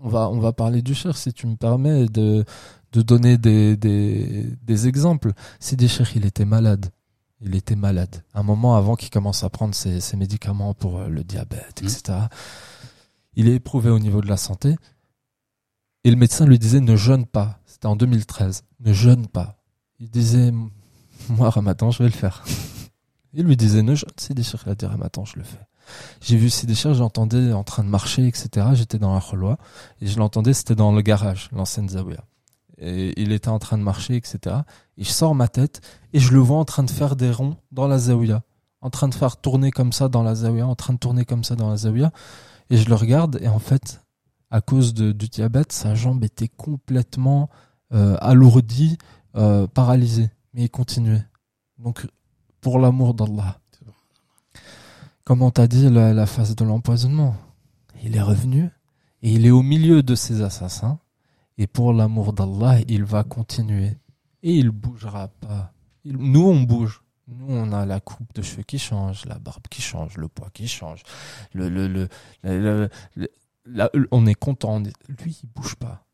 on va, on va parler du cher si tu me permets de, de donner des, des, des exemples. Si il était malade il était malade. Un moment avant qu'il commence à prendre ses, médicaments pour euh, le diabète, etc. Mmh. Il est éprouvé au niveau de la santé. Et le médecin lui disait ne jeûne pas. C'était en 2013. Ne jeûne pas. Il disait moi Ramadan je vais le faire. Il lui disait ne jeûne. C'est des il a dit Ramadan je le fais. J'ai vu Cher, j'entendais en train de marcher, etc. J'étais dans la Kholwa et je l'entendais, c'était dans le garage, l'ancienne Zawiya. Et il était en train de marcher, etc. Et je sors ma tête et je le vois en train de faire des ronds dans la Zawiya. En train de faire tourner comme ça dans la Zawiya, en train de tourner comme ça dans la Zawiya. Et je le regarde et en fait, à cause du diabète, sa jambe était complètement euh, alourdie, euh, paralysée. Mais il continuait. Donc, pour l'amour d'Allah. Comme on t'a dit, la phase de l'empoisonnement? Il est revenu et il est au milieu de ses assassins. Et pour l'amour d'Allah, il va continuer. Et il bougera pas. Nous, on bouge. Nous, on a la coupe de cheveux qui change, la barbe qui change, le poids qui change. Le, le, le, on est content. Lui, il bouge pas.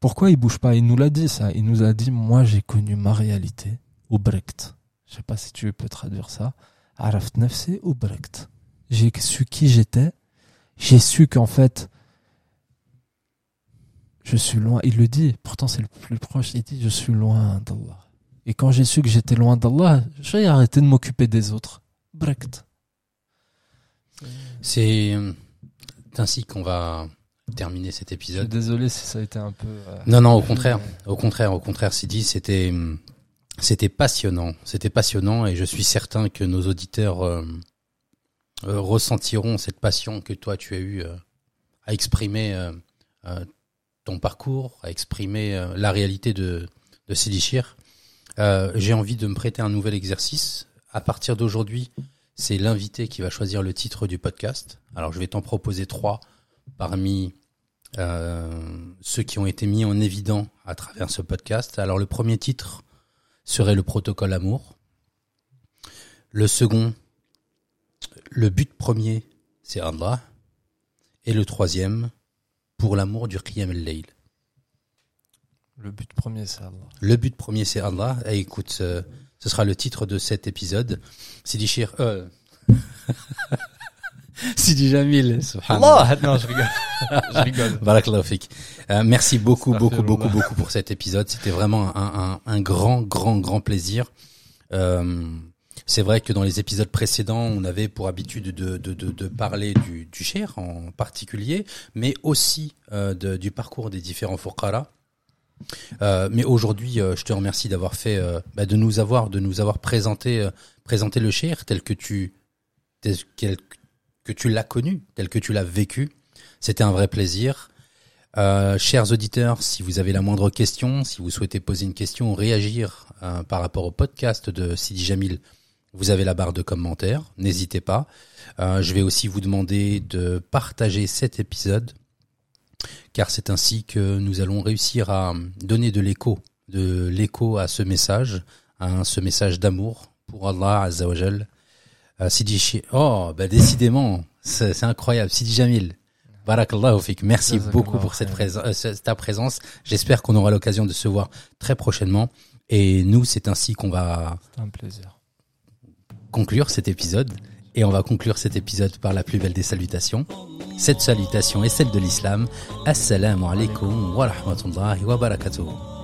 Pourquoi il bouge pas? Il nous l'a dit ça. Il nous a dit, moi, j'ai connu ma réalité au Brecht. Je sais pas si tu peux traduire ça. Araft nafsi au Brecht. J'ai su qui j'étais. J'ai su qu'en fait, je suis loin. Il le dit. Pourtant, c'est le plus proche. Il dit, je suis loin d'Allah. Et quand j'ai su que j'étais loin d'Allah, j'ai arrêté de m'occuper des autres. Brecht. C'est euh, ainsi qu'on va terminer cet épisode. désolé si ça a été un peu. euh, Non, non, au contraire, au contraire, au contraire, Sidi, c'était hum, c'était passionnant, c'était passionnant, et je suis certain que nos auditeurs euh, euh, ressentiront cette passion que toi tu as eu euh, à exprimer euh, euh, ton parcours, à exprimer euh, la réalité de de Sidi Chir. Euh, J'ai envie de me prêter un nouvel exercice. À partir d'aujourd'hui, c'est l'invité qui va choisir le titre du podcast. Alors, je vais t'en proposer trois parmi euh, ceux qui ont été mis en évident à travers ce podcast. Alors, le premier titre serait le protocole amour. Le second, le but premier, c'est Allah. Et le troisième, pour l'amour du Qiyam al-Layl. Le but premier, c'est Allah. Le but premier, c'est Allah. Et écoute, euh, ce sera le titre de cet épisode. Sidi Shir, euh... Sidi Jamil, subhanallah. Non, je rigole. je rigole. Barakallahu fik. Euh, merci beaucoup, beaucoup, beaucoup, beaucoup pour cet épisode. C'était vraiment un, un, un grand, grand, grand plaisir. Euh, c'est vrai que dans les épisodes précédents, on avait pour habitude de, de, de, de parler du, du cher en particulier, mais aussi euh, de- du parcours des différents Fouqara. Euh, mais aujourd'hui, euh, je te remercie d'avoir fait, euh, bah, de nous avoir, de nous avoir présenté, euh, présenté le cher tel que tu, tel que tu l'as connu, tel que tu l'as vécu. C'était un vrai plaisir. Euh, chers auditeurs, si vous avez la moindre question, si vous souhaitez poser une question réagir euh, par rapport au podcast de Sidi Jamil, vous avez la barre de commentaires, n'hésitez pas. Euh, je vais aussi vous demander de partager cet épisode, car c'est ainsi que nous allons réussir à donner de l'écho, de l'écho à ce message, à ce message d'amour pour Allah Azzawajal. Euh, Sidi oh, bah décidément, c'est c'est incroyable. Sidi Jamil, Barakallahu fik. Merci beaucoup pour cette présence, euh, ta présence. J'espère qu'on aura l'occasion de se voir très prochainement. Et nous, c'est ainsi qu'on va C'était un plaisir. Conclure cet épisode. Et on va conclure cet épisode par la plus belle des salutations. Cette salutation est celle de l'islam. Assalamu alaikum wa rahmatullahi wa barakatuh.